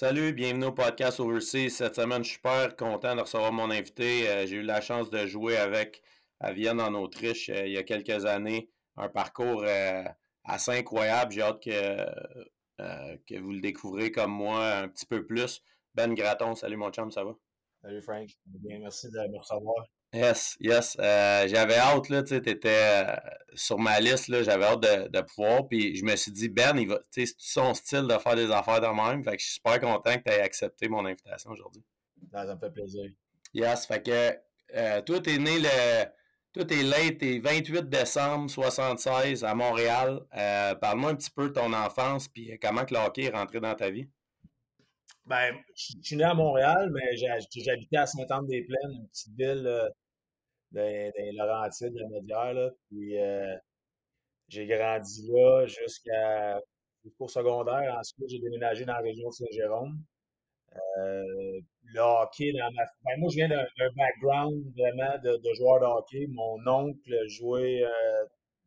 Salut, bienvenue au podcast Overseas. Cette semaine, je suis super content de recevoir mon invité. Euh, j'ai eu la chance de jouer avec à Vienne en Autriche euh, il y a quelques années. Un parcours euh, assez incroyable. J'ai hâte que, que vous le découvrez comme moi un petit peu plus. Ben Graton, salut mon chum, ça va? Salut Frank, bien, merci de me recevoir. Yes, yes. Euh, j'avais hâte, là, tu étais euh, sur ma liste, là, j'avais hâte de, de, pouvoir. Puis je me suis dit, Ben, il va, c'est son style de faire des affaires de même? Fait que je suis super content que tu aies accepté mon invitation aujourd'hui. Ça me fait plaisir. Yes, fait que euh, toi, t'es né le. Toi, t'es late, t'es 28 décembre 76 à Montréal. Euh, parle-moi un petit peu de ton enfance, puis comment que le hockey est rentré dans ta vie? Ben, je suis né à Montréal, mais j'habitais à Sainte-Anne-des-Plaines, une petite ville des, des Laurentides, de Médière, là. Puis euh, j'ai grandi là jusqu'à jusqu'au secondaire. Ensuite, j'ai déménagé dans la région de Saint-Jérôme. Euh, le hockey dans ma... Ben, moi, je viens d'un background vraiment de, joueur de hockey. Mon oncle jouait euh,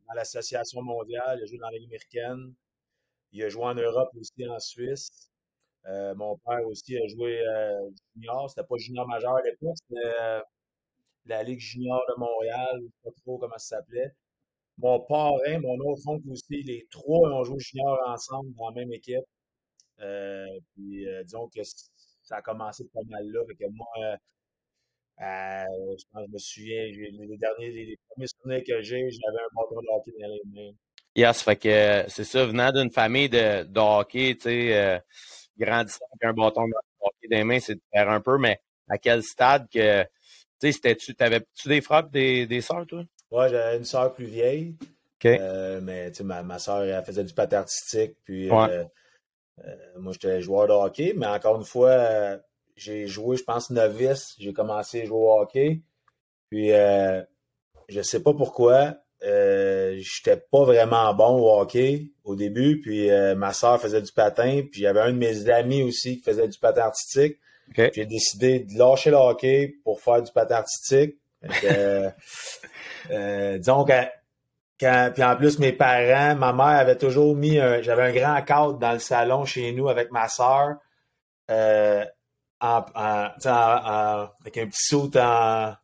dans l'Association mondiale, il a joué dans la Ligue américaine. Il a joué en Europe aussi, en Suisse. Euh, mon père aussi a joué junior. C'était pas junior majeur à l'époque, c'était la Ligue junior de Montréal, je sais pas trop comment ça s'appelait. Mon parrain, mon autre oncle aussi, les trois ont joué junior ensemble dans la même équipe. puis disons que ça a commencé pas mal là. Fait que moi, je pense je me souviens, les, derniers, les, premiers souvenirs que j'ai, j'avais un bâton de hockey dans les mains. Yes, fait que c'est ça, venant d'une famille de, de hockey, tu sais, grandissant avec un bâton de hockey dans les mains, c'est de faire un peu, mais à quel stade que, tu sais, t'avais-tu des frères des, des sœurs, toi? Ouais, j'avais une sœur plus vieille. Euh, mais, tu sais, ma, ma sœur, elle faisait du patin artistique, puis euh, euh, moi, j'étais joueur de hockey, mais encore une fois, j'ai joué, je pense, novice. J'ai commencé à jouer au hockey. Puis, je sais pas pourquoi, j'étais pas vraiment bon au hockey au début, puis ma soeur faisait du patin, puis j'avais un de mes amis aussi qui faisait du patin artistique. J'ai décidé de lâcher le hockey pour faire du patin artistique. Euh, euh, disons que quand, puis en plus, mes parents, ma mère avait toujours mis un, j'avais un grand cadre dans le salon chez nous avec ma soeur, euh, en, en, avec un petit saut en,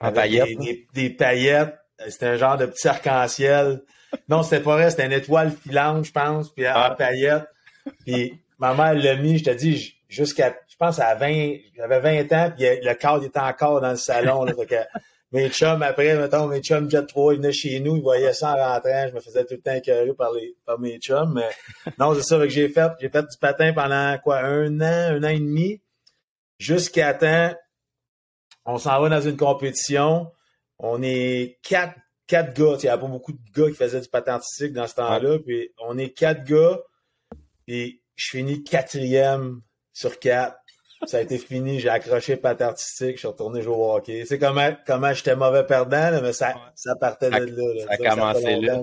en paillettes. Des, des, paillettes. C'était un genre de petit arc-en-ciel. Non, c'était pas vrai, c'était une étoile filante, je pense, puis en ah. paillettes. Puis ma mère l'a mis, je te dis, jusqu'à, pense à 20, j'avais 20 ans, puis le cadre était encore dans le salon. Là, que mes chums, après, mettons, mes chums Jet 3, ils venaient chez nous, ils voyaient ça en rentrant, je me faisais tout le temps écœurer par, les, par mes chums. Mais non, c'est ça que j'ai fait. J'ai fait du patin pendant quoi, un an, un an et demi, jusqu'à temps, on s'en va dans une compétition. On est quatre, quatre gars. Il n'y avait pas beaucoup de gars qui faisaient du patin artistique dans ce temps-là. Puis on est quatre gars. Et je finis quatrième sur quatre. Ça a été fini, j'ai accroché le patin artistique, je suis retourné jouer au hockey. C'est comment, comment j'étais mauvais perdant, mais ça, ça partait de là. Ça, a commencé là.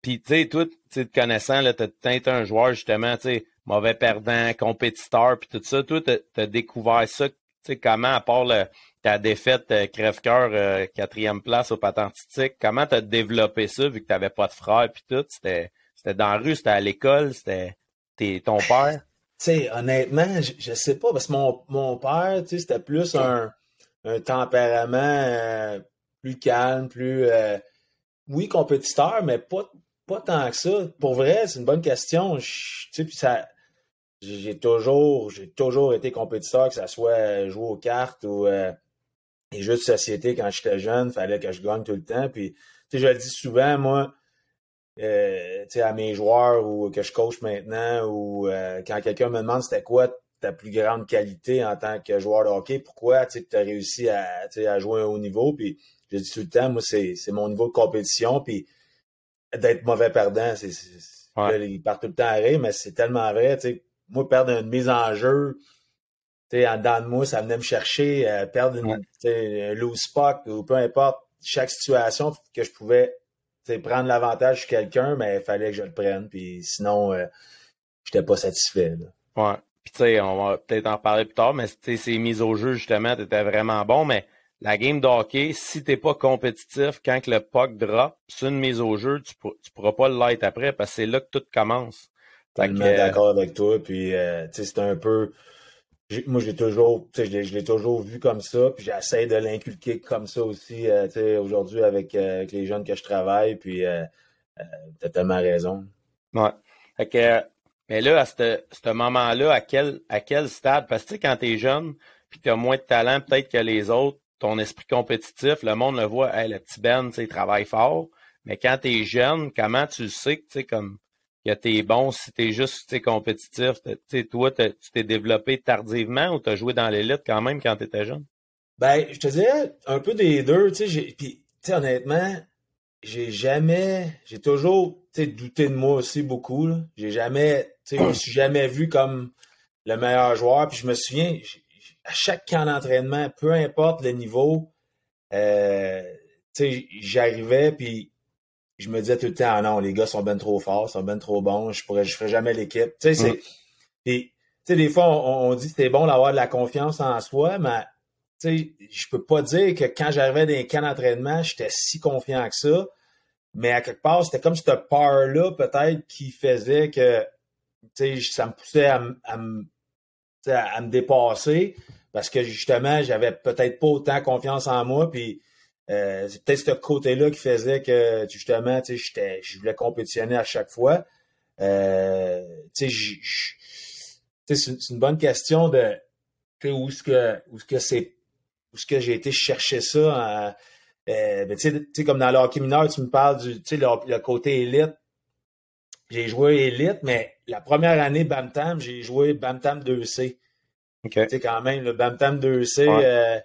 Puis, tu sais, toi, te connaissant, tu as été un joueur, justement, tu sais, mauvais perdant, compétiteur, puis tout ça. Toi, tu as découvert ça, tu sais, comment, à part le, ta défaite euh, crève-cœur, euh, quatrième place au patentistique, comment tu as développé ça vu que tu n'avais pas de frère puis tout? C'était, c'était dans la rue, c'était à l'école, c'était ton père? Tu sais, honnêtement, je, je, sais pas, parce que mon, mon père, tu sais, c'était plus un, un tempérament euh, plus calme, plus oui, compétiteur, mais pas, pas tant que ça. Pour vrai, c'est une bonne question. Tu sais, puis ça j'ai toujours j'ai toujours été compétiteur, que ce soit jouer aux cartes ou les jeux de société quand j'étais jeune, fallait que je gagne tout le temps. Puis, tu sais, je le dis souvent, moi, euh, tu sais, à mes joueurs ou que je coach maintenant, ou euh, quand quelqu'un me demande c'était quoi ta plus grande qualité en tant que joueur de hockey, pourquoi tu as réussi à, à jouer à un haut niveau, puis je dis tout le temps, moi, c'est mon niveau de compétition, puis d'être mauvais perdant, c'est ouais. il part tout le temps à rire, mais c'est tellement vrai, tu sais, moi, perdre une mise en jeu, sais, en dedans de moi, ça venait me chercher, euh, perdre une, un loose puck ou peu importe, chaque situation que je pouvais prendre l'avantage sur quelqu'un, mais il fallait que je le prenne. Puis sinon, euh, je n'étais pas satisfait. Là. Ouais. Puis tu sais, on va peut-être en parler plus tard, mais ces mises au jeu, justement, tu étais vraiment bon, mais la game de hockey, si t'es pas compétitif, quand le puck drop, c'est une mise au jeu, tu, ne pourras pas le light après parce que c'est là que tout commence. Tellement d'accord avec toi. Puis, c'est un peu moi, j'ai toujours, je l'ai toujours vu comme ça, puis j'essaie de l'inculquer comme ça aussi, euh, aujourd'hui avec, euh, avec, les jeunes que je travaille, puis euh, euh t'as tellement raison. Ouais. Fait que, mais là, à ce moment-là, à quel, à quel stade? Parce que quand t'es jeune, puis t'as moins de talent peut-être que les autres, ton esprit compétitif, le monde le voit, hey, le petit Ben, il travaille fort. Mais quand t'es jeune, comment tu sais que, tu sais, comme, tu es bon si tu es juste compétitif. toi, tu t'es développé tardivement ou tu as joué dans l'élite quand même quand tu étais jeune? Ben, je te dirais un peu des deux. Puis, honnêtement, j'ai jamais, j'ai toujours douté de moi aussi beaucoup. J'ai jamais, je me suis jamais vu comme le meilleur joueur. Puis je me souviens, à chaque camp d'entraînement, peu importe le niveau, euh, j'arrivais, puis je me disais tout le temps, ah non, les gars sont ben trop forts, sont ben trop bons, je pourrais, je ferais jamais l'équipe. Tu sais, c'est, tu sais, des fois, on, dit que c'est bon d'avoir de la confiance en soi, mais, tu sais, je peux pas dire que quand j'arrivais dans les camps d'entraînement, j'étais si confiant que ça. Mais à quelque part, c'était comme cette peur-là, peut-être, qui faisait que, tu sais, ça me poussait à, à, à me dépasser parce que justement, j'avais peut-être pas autant confiance en moi, puis euh, c'est peut-être ce côté-là qui faisait que justement, tu sais, je voulais compétitionner à chaque fois. Euh, tu sais, c'est une bonne question de où est-ce que où est-ce que c'est où est-ce que j'ai été chercher ça. Euh, ben, tu sais, comme dans le hockey mineur, tu me parles du tu sais, le, côté élite. J'ai joué élite, mais la première année Bamtam, j'ai joué Bamtam 2C. Tu sais, quand même, le Bamtam 2C,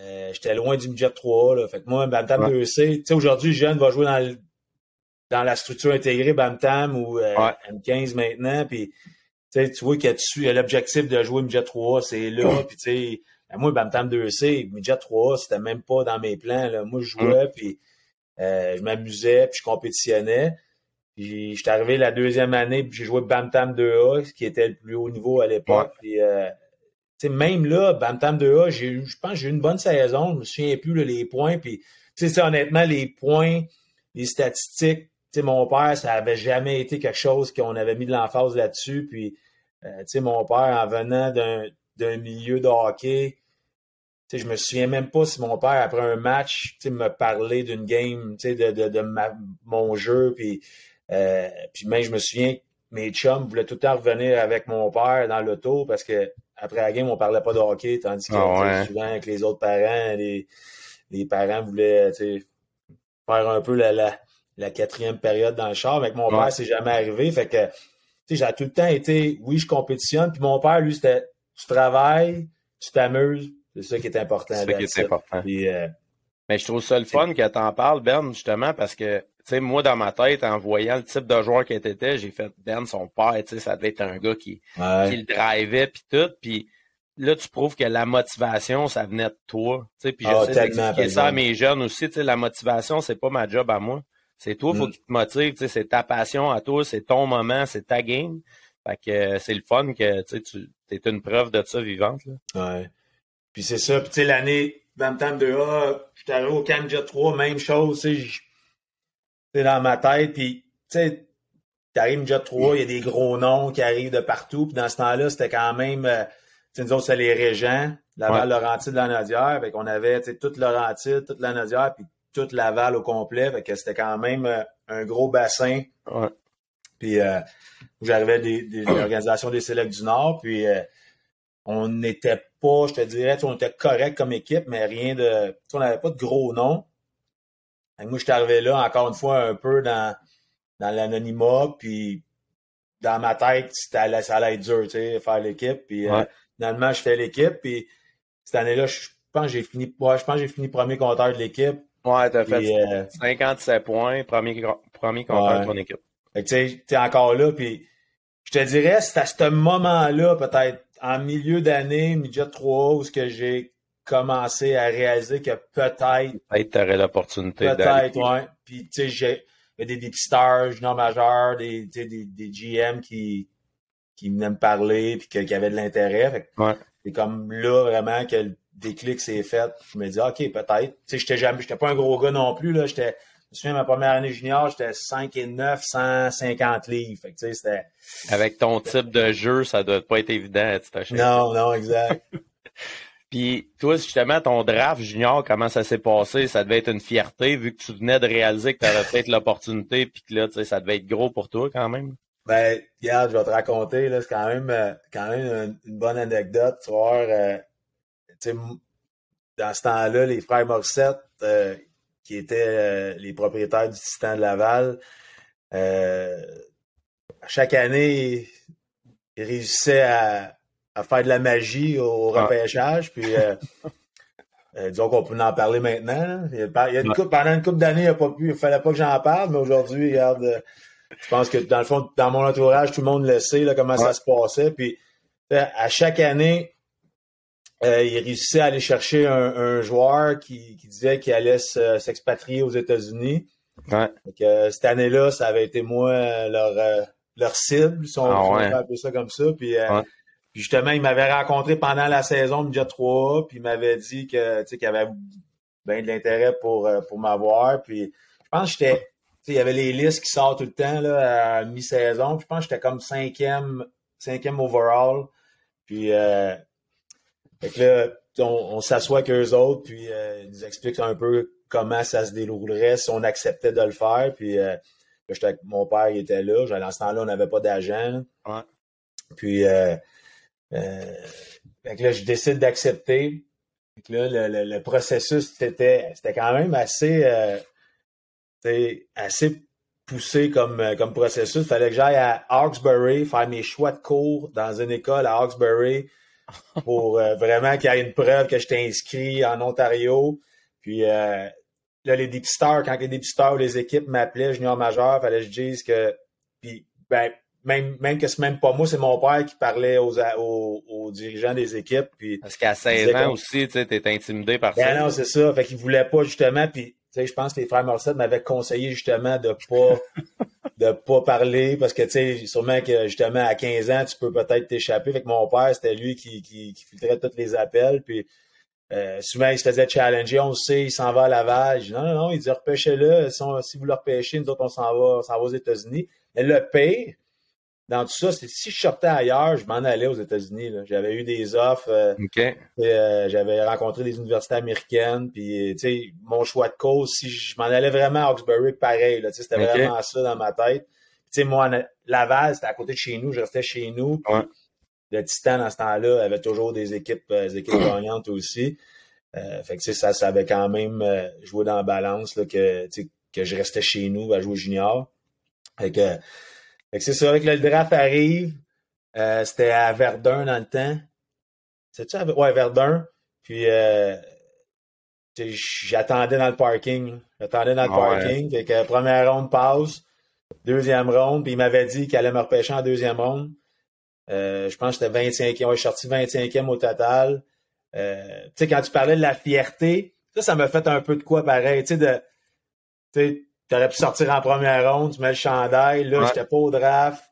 euh, j'étais loin du midget 3. Là. Fait que moi, Bantam 2C, tu sais, aujourd'hui, jeune va jouer dans, dans la structure intégrée Bantam ou euh, M15 maintenant. Puis, tu vois qu'il y a l'objectif de jouer midget 3, c'est là. Puis, tu sais, ben, moi, Bantam 2C, midget 3, c'était même pas dans mes plans. Là. Moi, je jouais, puis euh, je m'amusais, puis je compétitionnais. Puis, j'étais arrivé la deuxième année, puis j'ai joué Bantam 2A, qui était le plus haut niveau à l'époque. Puis, même là, Bantam 2A, je pense que j'ai eu une bonne saison. Je me souviens plus les points. Puis, honnêtement, les points, les statistiques, mon père, ça avait jamais été quelque chose qu'on avait mis de l'emphase là-dessus. Puis, euh, mon père, en venant d'un milieu de hockey, je me souviens même pas si mon père, après un match, me parlait d'une game, de, de, de mon jeu. Puis, euh, puis même, je me souviens, mes chums voulaient tout le temps revenir avec mon père dans l'auto parce que après la game, on parlait pas de hockey, tandis que ah souvent avec les autres parents, les, les parents voulaient faire un peu la, la, la, quatrième période dans le char. Avec mon père, c'est jamais arrivé. Fait que j'ai tout le temps été, oui, je compétitionne. Puis mon père, lui, c'était tu travailles, tu t'amuses. C'est ça qui est important. C'est ça qui est important. Euh, Mais je trouve ça le fun que tu en parles, Ben, justement, parce que sais, moi, dans ma tête, en voyant le type de joueur qu'il était, j'ai fait Ben, son père, tu sais, ça devait être un gars qui, qui le drivait puis tout. Puis là, tu prouves que la motivation, ça venait de toi. Tu sais, puis je ah, d'expliquer ça à mes jeunes aussi. Tu sais, la motivation, c'est pas ma job à moi. C'est toi, il faut mm. qu'il te motive. Tu sais, c'est ta passion à toi, c'est ton moment, c'est ta game. Fait que euh, c'est le fun que tu es une preuve de ça vivante. Là. Ouais. Puis c'est ça. Puis tu sais, l'année Bantam 2A, je suis arrivé au Camp Jet 3, même chose. Tu sais, c'est dans ma tête. Puis, tu sais, t'arrives déjà 3, il y a des gros noms qui arrivent de partout. Puis dans ce temps-là, c'était quand même, euh, tu nous autres, c'était les Régents, Laval, ouais. Laurentide, la Nodière. Fait qu'on avait, tu sais, toute Laurentide, toute la Nodière, puis toute Laval au complet. Fait que c'était quand même euh, un gros bassin. Ouais. Puis, euh, j'arrivais des, des, organisations des Sélects du Nord. Puis, euh, on n'était pas, je te dirais, on était correct comme équipe, mais rien de, on n'avait pas de gros noms. Moi, je suis arrivé là, encore une fois, un peu dans, dans l'anonymat, puis dans ma tête, ça allait être dur, tu sais, faire l'équipe. Puis euh, finalement, je fais l'équipe, puis cette année-là, je pense que j'ai fini, ouais, je pense j'ai fini premier compteur de l'équipe. Ouais, t'as fait 57 euh, points, premier, premier compteur de ton équipe. tu sais, t'es encore là, puis je te dirais, c'est à ce moment-là, peut-être en milieu d'année, midget 3, où ce que j'ai commencé à réaliser que peut-être. Peut-être t'aurais l'opportunité Peut-être, ouais. Puis, tu sais, j'ai des, des stars juniors majeurs, des, des, des GM qui, qui venaient me parler puis qui avaient de l'intérêt. Ouais. C'est comme là, vraiment, que le déclic s'est fait. Je me dis, OK, peut-être. Tu sais, j'étais jamais, j'étais pas un gros gars non plus, là. J'étais me souviens, ma première année junior, j'étais 5 et 9, 150 livres. Fait que, tu sais, c'était... Avec ton type de jeu, ça doit pas être évident, tu Non, non, exact. Puis toi, justement, ton draft junior, comment ça s'est passé? Ça devait être une fierté vu que tu venais de réaliser que tu avais peut-être l'opportunité puis que là, tu sais, ça devait être gros pour toi quand même. Ben, regarde, je vais te raconter, là, c'est quand même, euh, quand même une, bonne anecdote. Tu vois, euh, dans ce temps-là, les frères Morissette, euh, qui étaient les propriétaires du Titan de Laval, chaque année, ils réussissaient à, à faire de la magie au ah. repêchage. Puis, euh, euh, disons qu'on peut en parler maintenant. Il y a, une couple, pendant une couple d'années, il ne fallait pas que j'en parle, mais aujourd'hui, regarde, euh, je pense que dans le fond, dans mon entourage, tout le monde le sait là, comment ça se passait. Puis, à chaque année, il réussissait à aller chercher un, joueur qui, disait qu'il allait s'expatrier aux États-Unis. cette année-là, ça avait été moi leur, leur cible, si on ah peut appeler ça comme ça. Puis, puis justement, il m'avait rencontré pendant la saison de 3, puis il m'avait dit que qu'il avait bien de l'intérêt pour, euh, pour m'avoir. Puis je pense que j'étais. Il y avait les listes qui sortent tout le temps là, à mi-saison. je pense que j'étais comme cinquième, cinquième overall. Puis euh, fait là, on, on s'assoit avec eux autres, puis euh, ils nous expliquent un peu comment ça se déroulerait si on acceptait de le faire. Puis euh, mon père il était là. À ce temps-là, on n'avait pas d'agent. Ouais. Puis euh, euh, là, je décide d'accepter. Là, le, le, processus, c'était, c'était quand même assez, euh, assez poussé comme, euh, comme processus. Il fallait que j'aille à Hawkesbury faire mes choix de cours dans une école à Hawkesbury pour euh, vraiment qu'il y ait une preuve que j'étais inscrit en Ontario. Puis là, les dépisteurs, quand les dépisteurs ou les équipes m'appelaient junior majeur, il fallait que je dise que. Puis, ben, même, même que c'est même pas moi, c'est mon père qui parlait aux, aux, dirigeants des équipes. Puis, Parce qu'à 16 ans aussi, tu étais intimidé par ben ça. non, c'est ça. Fait qu'il voulait pas justement. Puis, je pense que les frères Morissette m'avaient conseillé justement de pas de pas parler parce que tu sais, sûrement que justement à 15 ans, tu peux peut-être t'échapper. Fait que mon père, c'était lui qui, qui, qui filtrait tous les appels. Puis euh, souvent, il se faisait challenger, on sait, il s'en va à Laval. Je non, non, non, il dit repêchez-le. Si, si, vous le repêchez, nous autres, on s'en va, on s'en va aux États-Unis. Mais le pire, dans tout ça, c'est si je sortais ailleurs, je m'en allais aux États-Unis. J'avais eu des offres. Euh, euh, j'avais rencontré des universités américaines. Puis, mon choix de cause, si je m'en allais vraiment à Hawkesbury, pareil. C'était vraiment ça dans ma tête. sais, moi, Laval, c'était à côté de chez nous. Je restais chez nous. Le Titan, dans ce temps-là, avait toujours des équipes, euh, des équipes gagnantes aussi. fait que, ça, ça avait quand même joué dans la balance là, que, que je restais chez nous à jouer junior. Fait que, c'est ça, avec le draft arrive. Euh, c'était à Verdun dans le temps. C'est-tu à ouais, Verdun? Puis euh, j'attendais dans le parking. J'attendais dans le ah parking. Fait que première ronde passe, deuxième ronde, puis il m'avait dit qu'il allait me repêcher en deuxième ronde. Euh, je pense que c'était 25e. Ouais, je suis sorti 25e au total. Euh, tu sais, quand tu parlais de la fierté, ça, ça m'a fait un peu de quoi pareil. Tu sais, de. Tu sais, tu aurais pu sortir en première ronde, tu mets le chandail. Là, j'étais pas au draft.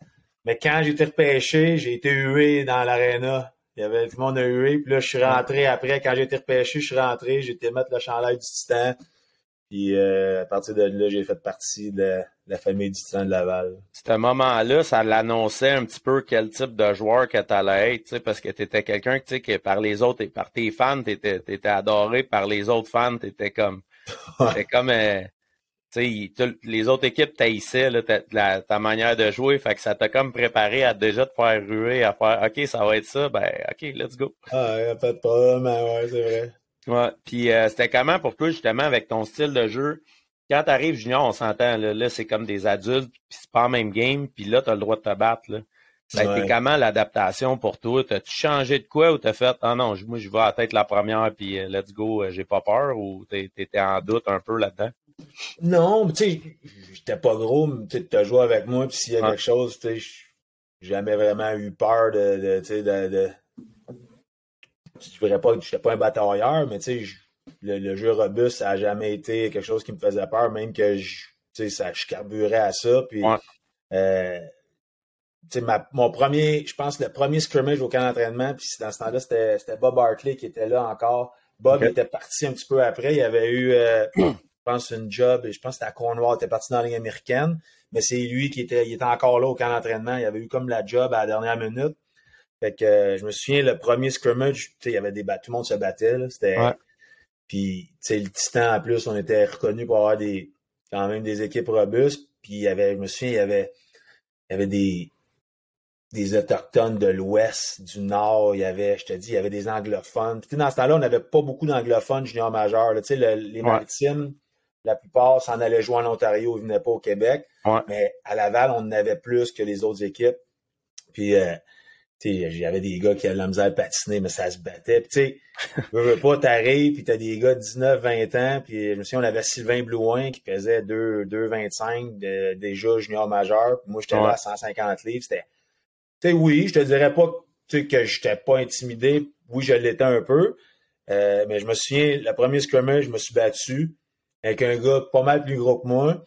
Mais quand j'ai été repêché, j'ai été hué dans l'aréna. Il y avait tout le monde a hué. Puis là, je suis rentré après. Quand j'ai été repêché, je suis rentré. J'ai été mettre le chandail du Titan. Puis euh, à partir de là, j'ai fait partie de la famille du Titan de Laval. Ce moment-là, ça l'annonçait un petit peu quel type de joueur que tu allais être, parce que tu étais quelqu'un que par les autres, et par tes fans, tu étais, adoré, par les autres fans, tu étais comme. T'étais comme. Euh, les autres équipes taïssaient ta, ta, manière de jouer, fait que ça t'a comme préparé à déjà te faire ruer, à faire OK, ça va être ça, ben OK, let's go. Ah, pas de problème, ouais, c'est vrai. Ouais. Puis euh, c'était comment pour toi, justement, avec ton style de jeu? Quand t'arrives junior, on s'entend, là, c'est comme des adultes, puis c'est pas le même game, puis là, t'as le droit de te battre. Là. Ça a été comment l'adaptation pour toi? T'as-tu changé de quoi ou t'as fait Ah non, moi je vais à tête la première puis euh, let's go, euh, j'ai pas peur ou t'étais en doute un peu là-dedans? Non, tu sais, j'étais pas gros, tu as joué avec moi, puis s'il y a quelque chose, tu sais, j'ai jamais vraiment eu peur de, de tu sais, de, de, je dirais pas que j'étais pas un batailleur, mais tu sais, le, jeu robuste, ça a jamais été quelque chose qui me faisait peur, même que je, tu sais, ça, je carburais à ça, puis, euh, tu sais, mon premier, je pense, le premier scrimmage au camp d'entraînement, puis dans ce temps-là, c'était Bob Hartley qui était là encore. Bob était parti un petit peu après. Il y avait eu euh, pense, une job. Je pense que c'était à Cornwall, il était parti dans la américaine. Mais c'est lui qui était, il était encore là au camp d'entraînement. Il avait eu comme la job à la dernière minute. Fait que euh, je me souviens, le premier scrimmage, il y avait des tout le monde se battait. C'était. Puis, tu sais, le Titan, en plus, on était reconnu pour avoir des quand même des équipes robustes. Puis il y avait, je me souviens, il y avait, il y avait des, des Autochtones de l'Ouest, du Nord, il y avait, je te dis, il y avait des anglophones. Puis dans ce temps-là, on n'avait pas beaucoup d'anglophones juniors majeurs. Tu sais, les maritimes, la plupart s'en allaient jouer en Ontario, ils venaient pas au Québec. Mais à Laval, on en avait plus que les autres équipes. Puis, euh, tu sais, j'avais des gars qui avaient la misère à patiner, mais ça se battait. Puis, tu sais, veux, veux pas, t'arrives, puis t'as des gars de 19, 20 ans. Puis, je me souviens, on avait Sylvain Blouin qui pesait 2, 2,25 déjà junior majeur. Puis moi, j'étais là à 150 livres. C'était sais, oui, je te dirais pas que j'étais pas intimidé. Oui, je l'étais un peu. Euh, mais je me souviens, le premier scrimmage, je me suis battu avec un gars pas mal plus gros que moi.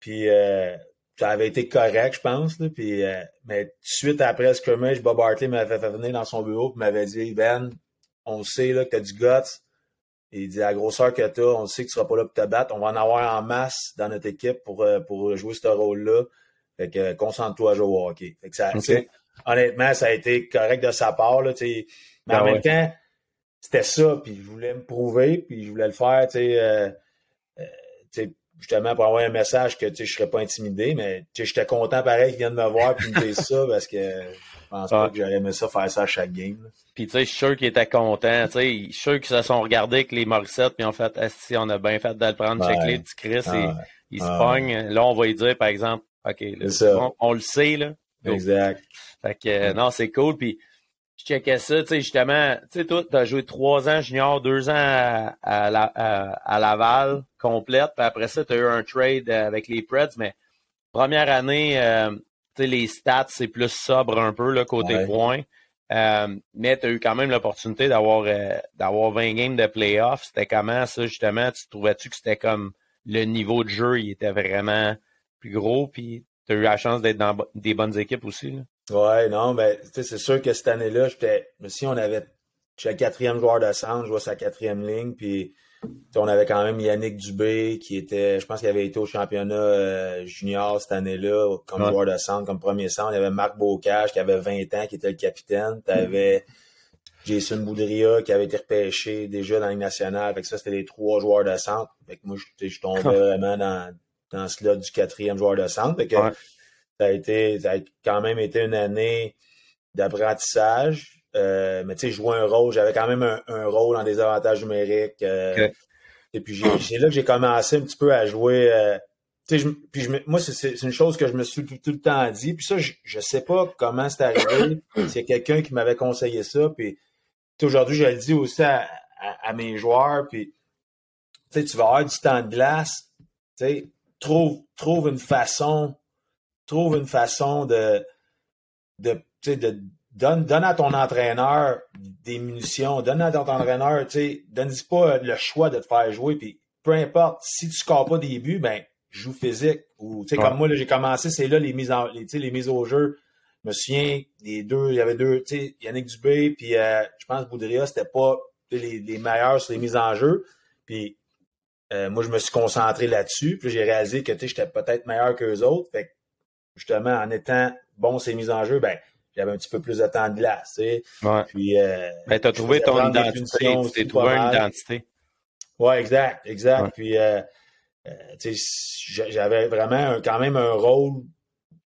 Puis euh, ça avait été correct, je pense. puis, euh, mais tout de suite après le scrimmage, Bob Hartley m'avait fait venir dans son bureau et m'avait dit Ben, on sait là, que tu as du guts. Il dit à la grosseur que tu as, on sait que tu seras pas là pour te battre. On va en avoir en masse dans notre équipe pour, pour jouer ce rôle-là. Fait que concentre-toi à jouer au hockey. Fait que ça, honnêtement, ça a été correct de sa part. Là, mais en ah même temps, c'était ça, puis je voulais me prouver, puis je voulais le faire, euh, euh, justement pour avoir un message que je serais pas intimidé, mais j'étais content pareil qu'il vienne me voir puis me dire ça parce que je pense pas que j'aurais aimé ça faire ça à chaque game. Puis tu sais, je suis sûr qu'il était content. Je suis sûr qu'ils se sont regardés avec les Morissette puis en fait, si on a bien fait de le prendre, check les petits Chris et il se pogne. Là, on va lui dire, par exemple, OK, on, le sait, là. exact. Fait que, non, c'est cool. Puis, je checkais ça, tu sais, justement, tu sais, toi, t'as joué trois ans junior, deux ans à, à, Laval, complète. Puis après ça, tu as eu un trade avec les Preds, mais première année, euh, tu sais, les stats, c'est plus sobre un peu, là, côté points. Euh, mais tu as eu quand même l'opportunité d'avoir euh, d'avoir 20 games de playoffs. C'était comment ça, justement? Tu trouvais-tu que c'était comme le niveau de jeu, il était vraiment plus gros, puis tu as eu la chance d'être dans des bonnes équipes aussi. Là? Ouais, non, ben, c'est sûr que cette année-là, j'étais. Mais si on avait. J'étais quatrième joueur de centre, je vois sa quatrième ligne, puis on avait quand même Yannick Dubé qui était. Je pense qu'il avait été au championnat euh, junior cette année-là, comme joueur de centre, comme premier centre. Il y avait Marc Bocage qui avait 20 ans, qui était le capitaine. Tu avais Jason Boudria qui avait été repêché déjà dans la Ligue nationale. Fait que ça, c'était les trois joueurs de centre. Fait que moi, je tombais vraiment dans, dans ce lot du quatrième joueur de centre. Fait que ça, a été, ça a quand même été une année d'apprentissage. Euh, mais tu sais, jouer un rôle, j'avais quand même un, rôle en désavantage numérique. Euh, et puis c'est là que j'ai commencé un petit peu à jouer. Euh, puis je, moi, c'est une chose que je me suis tout, le temps dit. Puis ça, je, je sais pas comment c'est arrivé. c'est quelqu'un qui m'avait conseillé ça. Puis aujourd'hui, je le dis aussi à, à, mes joueurs. Puis tu vas avoir du temps de glace. sais trouve, trouve une façon, trouve une façon de, de, de donne, donne à ton entraîneur des munitions, donne à ton entraîneur, tu sais, donne pas le choix de te faire jouer, puis peu importe, si tu scores pas des buts, ben, joue physique. Ou, tu sais, comme moi, j'ai commencé, c'est là les mises en, les, les mises au jeu. Je me souviens, les deux, il y avait deux, tu sais, Yannick Dubé, puis euh, je pense Boudria, c'était pas les, les meilleurs sur les mises en jeu. Puis euh, moi, je me suis concentré là-dessus. Puis j'ai réalisé que j'étais peut-être meilleur qu'eux autres. Fait que, justement, en étant bon ces mises en jeu, ben, j'avais un petit peu plus de temps de glace. Ouais. Puis, euh, ben, tu as trouvé ton identité. Tu t'es trouvé une identité. Oui, exact, exact. Puis, euh, euh j'avais vraiment quand même un rôle.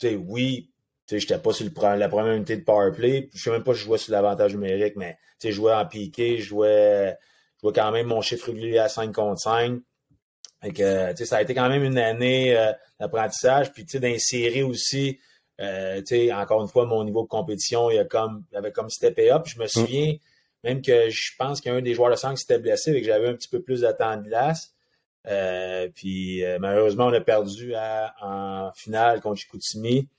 Oui, je n'étais pas sur le, la première unité de powerplay. Je ne sais même pas si je jouais sur l'avantage numérique, mais je jouais en piqué, je jouais je vois quand même mon chiffre régulier à 5 contre 5. Que, ça a été quand même une année euh, d'apprentissage. Puis d'insérer aussi, euh, encore une fois, mon niveau de compétition, il, y a comme, il avait comme stepé up. Je me mm. souviens même que je pense qu'il y a un des joueurs de sang qui s'était blessé et que j'avais un petit peu plus de temps de glace. Euh, puis malheureusement, on a perdu en finale contre Chicoutimi.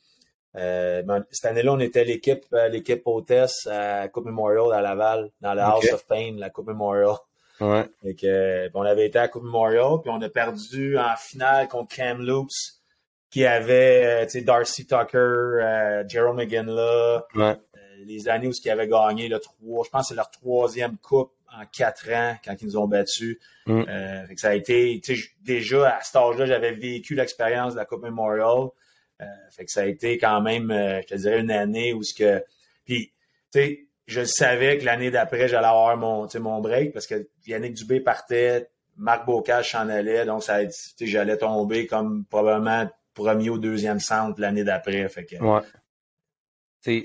Ben, cette année-là, on était l'équipe l'équipe hôtesse à Coupe Memorial à Laval, dans la House of Pain, la Coupe Memorial. Ouais. que, on avait été à Coupe Memorial, puis on a perdu en finale contre Cam Loops, qui avait euh, Darcy Tucker, euh, Jerome McGinley, ouais. Euh, les années où ils avaient gagné le trois, je pense que c'est leur troisième coupe en quatre ans quand ils nous ont battus. Mm. Euh, ça a été, déjà à cet âge-là, j'avais vécu l'expérience de la Coupe Memorial. Euh, fait que ça a été quand même, euh, je te dirais, une année où ce que. Puis, tu sais, je savais que l'année d'après, j'allais avoir mon, mon break parce que Yannick Dubé partait, Marc Bocage s'en allait, donc ça j'allais tomber comme probablement premier ou deuxième centre l'année d'après. Fait que... Ouais.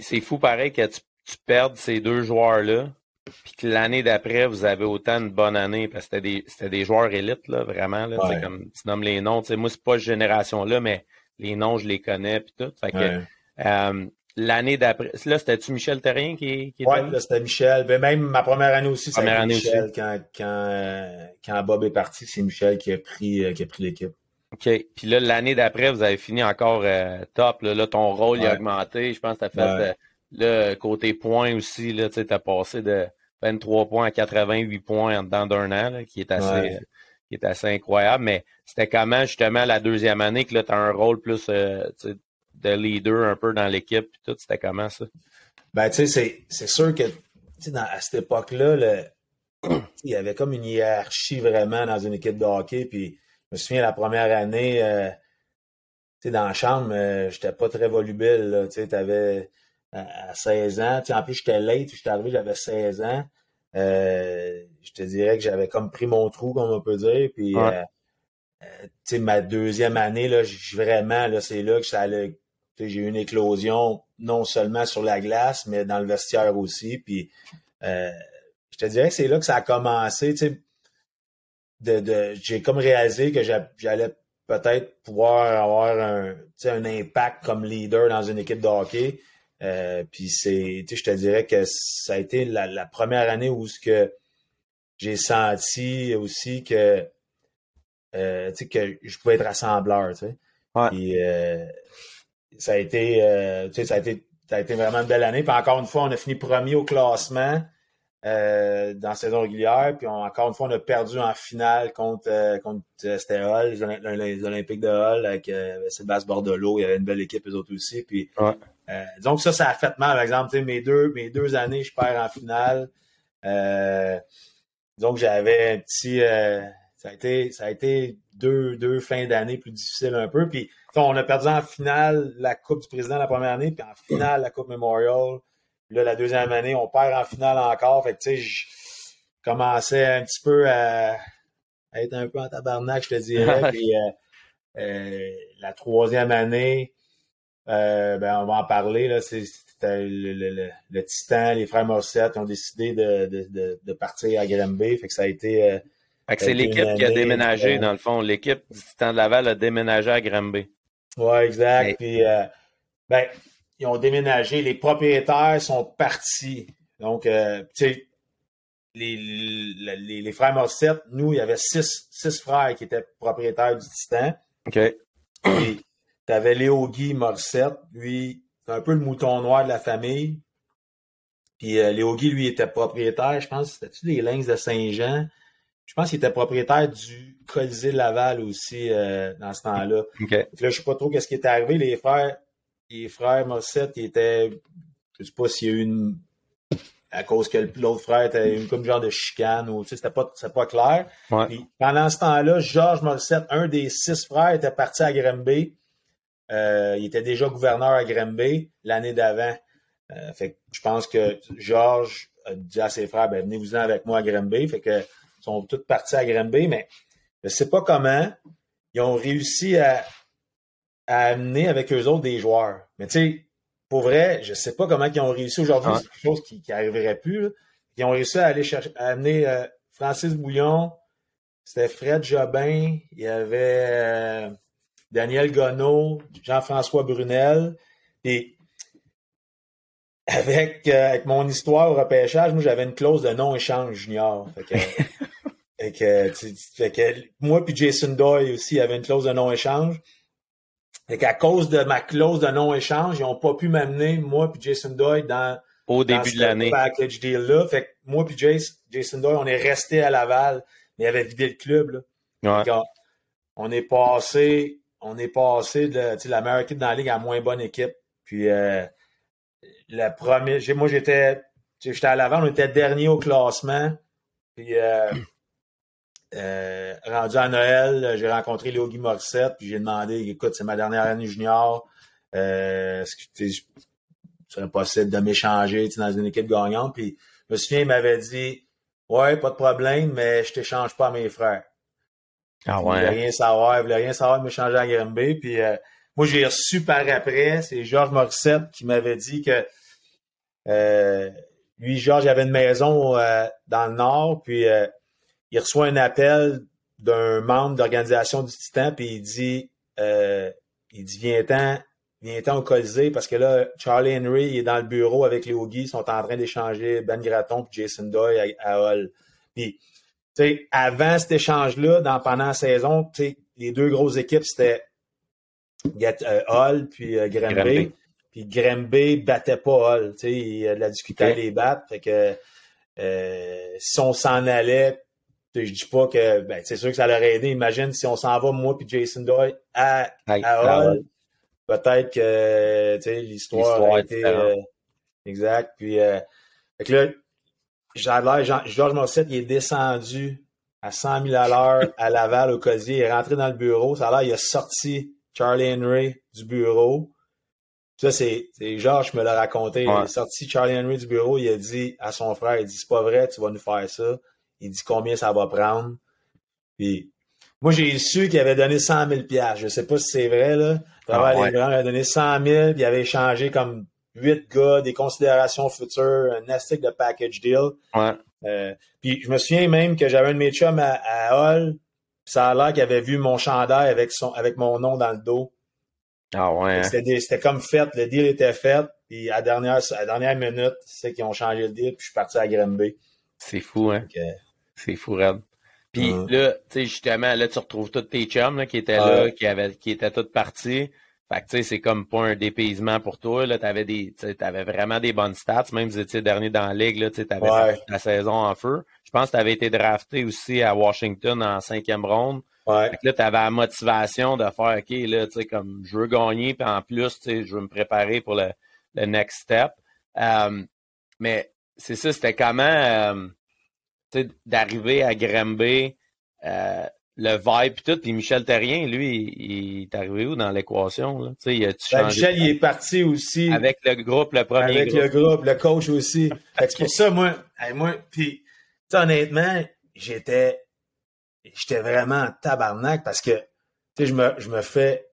C'est fou pareil que tu, tu perdes ces deux joueurs-là puis que l'année d'après, vous avez autant de bonne année, parce que c'était des, joueurs élites, là, vraiment. Là, comme tu nommes les noms. Moi, c'est pas cette génération-là, mais les noms, je les connais, puis tout. Fait que, euh, l'année d'après, là, c'était-tu Michel Terrien qui, qui était Oui, c'était Michel. Ben, même ma première année aussi, c'était Michel. Quand, quand, euh, quand Bob est parti, c'est Michel qui a pris, euh, qui a pris l'équipe. OK. Puis là, l'année d'après, vous avez fini encore top. Là, ton rôle il a augmenté. Je pense que tu as fait Là, côté points aussi, tu as passé de 23 points à 88 points en dedans d'un an, qui est assez. qui est assez incroyable, mais c'était comment justement la deuxième année que tu as un rôle plus euh, de leader un peu dans l'équipe et tout, c'était comment ça? Ben, tu sais, c'est sûr que à cette époque-là, il y avait comme une hiérarchie vraiment dans une équipe de hockey. Puis je me souviens la première année, euh, dans la chambre, euh, j'étais pas très volubile. Tu avais à 16 ans. En plus, j'étais late, j'étais arrivé, j'avais 16 ans. Euh, je te dirais que j'avais comme pris mon trou, comme on peut dire. Puis, euh, euh, ma deuxième année, là, vraiment, là, c'est là que ça j'ai eu une éclosion, non seulement sur la glace, mais dans le vestiaire aussi. Puis, je te dirais que c'est là que ça a commencé. De, de, j'ai comme réalisé que j'allais peut-être pouvoir avoir un, un impact comme leader dans une équipe de hockey. Euh, puis c'est, je te dirais que ça a été la, première année où ce que j'ai senti aussi que, euh, que je pouvais être rassembleur, tu sais. Puis, euh, ça a été, ça a été, ça a été vraiment une belle année. Puis encore une fois, on a fini premier au classement. dans la saison régulière. Puis encore une fois, on a perdu en finale contre, contre c'était les, Olympiques de Hall avec Sébastien Bordelot. Il y avait une belle équipe, eux autres aussi. Puis euh, donc ça, ça a fait mal. Par exemple, mes deux, mes deux années, je perds en finale. Euh, donc j'avais un petit. Euh, ça a été, ça a été deux, deux fins d'année plus difficiles un peu. Puis on a perdu en finale la Coupe du Président la première année, puis en finale la Coupe Memorial. Là, la deuxième année, on perd en finale encore. Fait que tu sais, je commençais un petit peu à, être un peu en tabarnak, je te dirais. puis la troisième année, euh, ben, on va en parler. Là. C'est, le, le, Titan, les frères Morissette ont décidé de, de, de, partir à Granby. Fait que ça a été. Euh, c'est l'équipe qui a déménagé, dans le fond. L'équipe du Titan de Laval a déménagé à Granby. Oui, exact. Puis, euh, ben, ils ont déménagé. Les propriétaires sont partis. Donc, tu sais, les, les, les, frères Morissette, nous, il y avait six, six frères qui étaient propriétaires du Titan. OK. Tu avais Léo Guy Morissette, lui, c'est un peu le mouton noir de la famille. Puis euh, Léo Guy, lui, était propriétaire, je pense, c'était-tu des Lynx de Saint-Jean? Je pense qu'il était propriétaire du Colisée Laval aussi euh, dans ce temps-là. Okay. Là, je sais pas trop qu'est-ce qui est arrivé. Les frères, les frères Morissette, ils étaient, je sais pas s'il y a eu une, à cause que l'autre frère était une comme genre de chicane ou tu sais, c'était pas, c'était pas clair. pendant ce temps-là, Georges Morissette, un des six frères, était parti à Granby euh, il était déjà gouverneur à Granby l'année d'avant. Euh, fait je pense que Georges a dit à ses frères, ben, venez-vous-en avec moi à Granby. Fait que sont tous partis à Granby, mais je ne sais pas comment ils ont réussi à, amener avec eux autres des joueurs. Mais tu sais, pour vrai, je ne sais pas comment ils ont réussi aujourd'hui. C'est quelque chose qui n'arriverait plus. Ils ont réussi à aller chercher, à amener euh, Francis Bouillon, c'était Fred Jobin, il y avait Daniel Gonneau, Jean-François Brunel. Et avec, euh, avec mon histoire au repêchage, moi, j'avais une clause de non-échange junior. Fait que, moi puis Jason Doyle aussi avait une clause de non-échange. Fait qu'à cause de ma clause de non-échange, ils n'ont pas pu m'amener, moi puis Jason Doyle, dans, au début de l'année. package deal-là. Fait que moi puis Jason, Doyle, on est resté à Laval, mais il avait vidé le club. Là. on est passé on est passé de la meilleure équipe dans la ligue à moins bonne équipe. Puis, euh, le premier, moi j'étais, j'étais à l'avant, on était dernier au classement. Puis euh, euh, rendu à Noël, j'ai rencontré Léo Morissette, puis j'ai demandé, écoute, c'est ma dernière année junior, euh, est-ce que tu serait possible de m'échanger dans une équipe gagnante? Puis je me souviens, il m'avait dit Ouais, pas de problème, mais je t'échange pas à mes frères. Ah ouais. Il voulait rien savoir, il voulait rien savoir de m'échanger à Grimby. Puis euh, moi, j'ai reçu par après, c'est Georges Morissette qui m'avait dit que euh, lui, Georges, avait une maison euh, dans le Nord, puis il reçoit un appel d'un membre d'organisation du Titan, puis il dit il dit Viens-t'en, viens-t'en au Colisée, parce que là, Charlie Henry est dans le bureau avec les Hoagies, ils sont en train d'échanger Ben Gratton et Jason Doyle à, Hall. Puis sais, avant cet échange-là, pendant la saison, les deux grosses équipes, c'était euh, Hall puis euh, Grimby. Puis Grimby battait pas Hall. Il a de la difficulté à les battre. Fait que euh, si on s'en allait, je dis pas que ben, c'est sûr que ça l'aurait aidé. Imagine si on s'en va, moi puis Jason Doyle, à, à Hall. Peut-être que l'histoire a été. exact. Puis fait que là, Georges Morissette, il est descendu à 100 000 à l'heure à Laval au cosier. Il est rentré dans le bureau. Ça a l'air, il a sorti Charlie Henry du bureau. Ça, c'est, Georges me l'a raconté. Il a sorti Charlie Henry du bureau. Il a dit à son frère, il dit, c'est pas vrai, tu vas nous faire ça. Il dit combien ça va prendre. Puis, moi, j'ai su qu'il avait donné 100 000 Je sais pas si c'est vrai, là. Ah, il a donné 100 000 puis il avait échangé comme huit gars, des considérations futures, un astic de package deal. Ouais. Euh, puis je me souviens même que j'avais un de mes chums à, à Hall, ça a l'air qu'il avait vu mon chandail avec son avec mon nom dans le dos. Ah ouais. Hein? C'était comme fait, le deal était fait, puis à la dernière, à dernière minute, c'est qu'ils ont changé le deal, puis je suis parti à Grimby. C'est fou, hein? C'est fou, Red. Puis là, tu sais, justement, là, tu retrouves tous tes chums là, qui étaient là, qui, avaient, qui étaient tous partis. Fait que, tu sais, c'est comme pas un dépaysement pour toi. Là, t'avais des, t'avais vraiment des bonnes stats. Même si tu étais dernier dans la ligue, là, tu avais ouais. ta saison en feu. Je pense que tu avais été drafté aussi à Washington en cinquième ronde. Ouais. Fait que là, tu avais la motivation de faire, OK, là, tu sais, comme, je veux gagner, puis en plus, tu sais, je veux me préparer pour le, le next step. Euh, mais c'est ça, c'était comment, euh, tu sais, d'arriver à Grimby, euh, le vibe et tout. Puis Michel Terrien, lui, il, est arrivé où dans l'équation? Là? Tu sais, il a ben, Michel, il est parti aussi. Avec le groupe, le premier Avec le groupe, le coach aussi. c'est pour ça, moi, moi puis honnêtement, j'étais j'étais vraiment en tabarnak parce que tu sais, je me, je me fais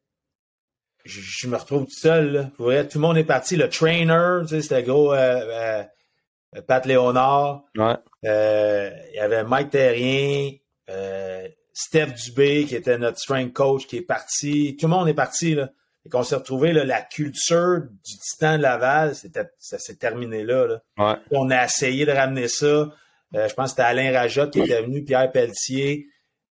je, me retrouve tout seul. Là. tout le monde est parti. Le trainer, tu sais, c'était gros euh, euh, Pat Léonard. Ouais. Euh, il y avait Mike Terrien. Steph Dubé, qui était notre strength coach, qui est parti. Tout le monde est parti, là. Et qu'on s'est retrouvé, là, la culture du Titan de Laval, c'était, ça s'est terminé là. là. On a essayé de ramener ça. Euh, je pense que c'était Alain Rajot qui était venu, Pierre Pelletier.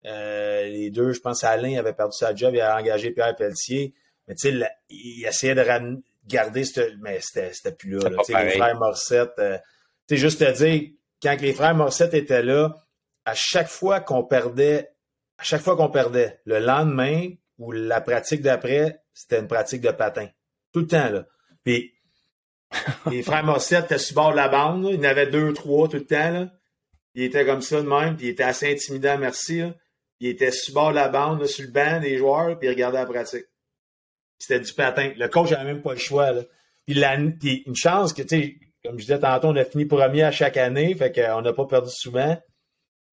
Euh, les deux, je pense Alain avait perdu sa job, il a engagé Pierre Pelletier. Mais tu sais, il essayait de garder ce. Mais c'était, c'était plus là. là. les frères Morissette. Euh, tu sais, juste te dire, quand les frères Morissette étaient là, à chaque fois qu'on perdait à chaque fois qu'on perdait, le lendemain ou la pratique d'après, c'était une pratique de patin. Tout le temps, là. Puis, les frères Morissette étaient sur bord de la bande, Il y en avait deux, trois tout le temps, là. Il était comme ça de même, puis il était assez intimidant, merci, Il était sur bord de la bande, sur le banc des joueurs, puis il regardait la pratique. C'était du patin. Le coach n'avait même pas le choix, là. Puis, la, puis une chance que, tu sais, comme je disais tantôt, on a fini premier à chaque année, fait qu'on n'a pas perdu souvent.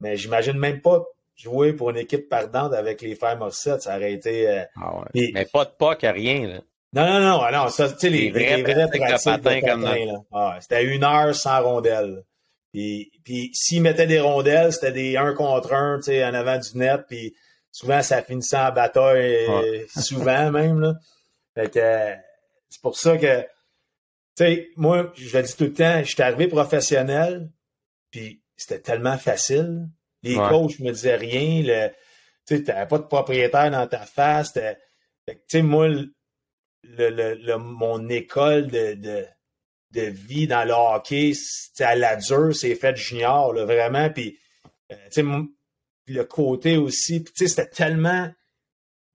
Mais j'imagine même pas jouer pour une équipe perdante avec les frères Morissette, ça aurait été. Euh, ah ouais. Mais pas de POC, rien. Là. Non, non, non, ah non, ça, tu sais, les, vrais, les vrais pratiques de patin, comme là. Ah, c'était une heure sans rondelles. Puis, puis s'ils mettaient des rondelles, c'était des un contre un, tu sais, en avant du net, puis souvent ça finissait en bataille, euh, souvent même, là. Fait que c'est pour ça que, tu sais, moi, je le dis tout le temps, je suis arrivé professionnel, puis c'était tellement facile. Les coachs me disaient rien. Tu n'avais pas de propriétaire dans ta face. Tu sais, moi, le, le, mon école de, de, de, vie dans le hockey, à la dure, c'est fait junior, là, vraiment. Puis, euh, le côté aussi, c'était tellement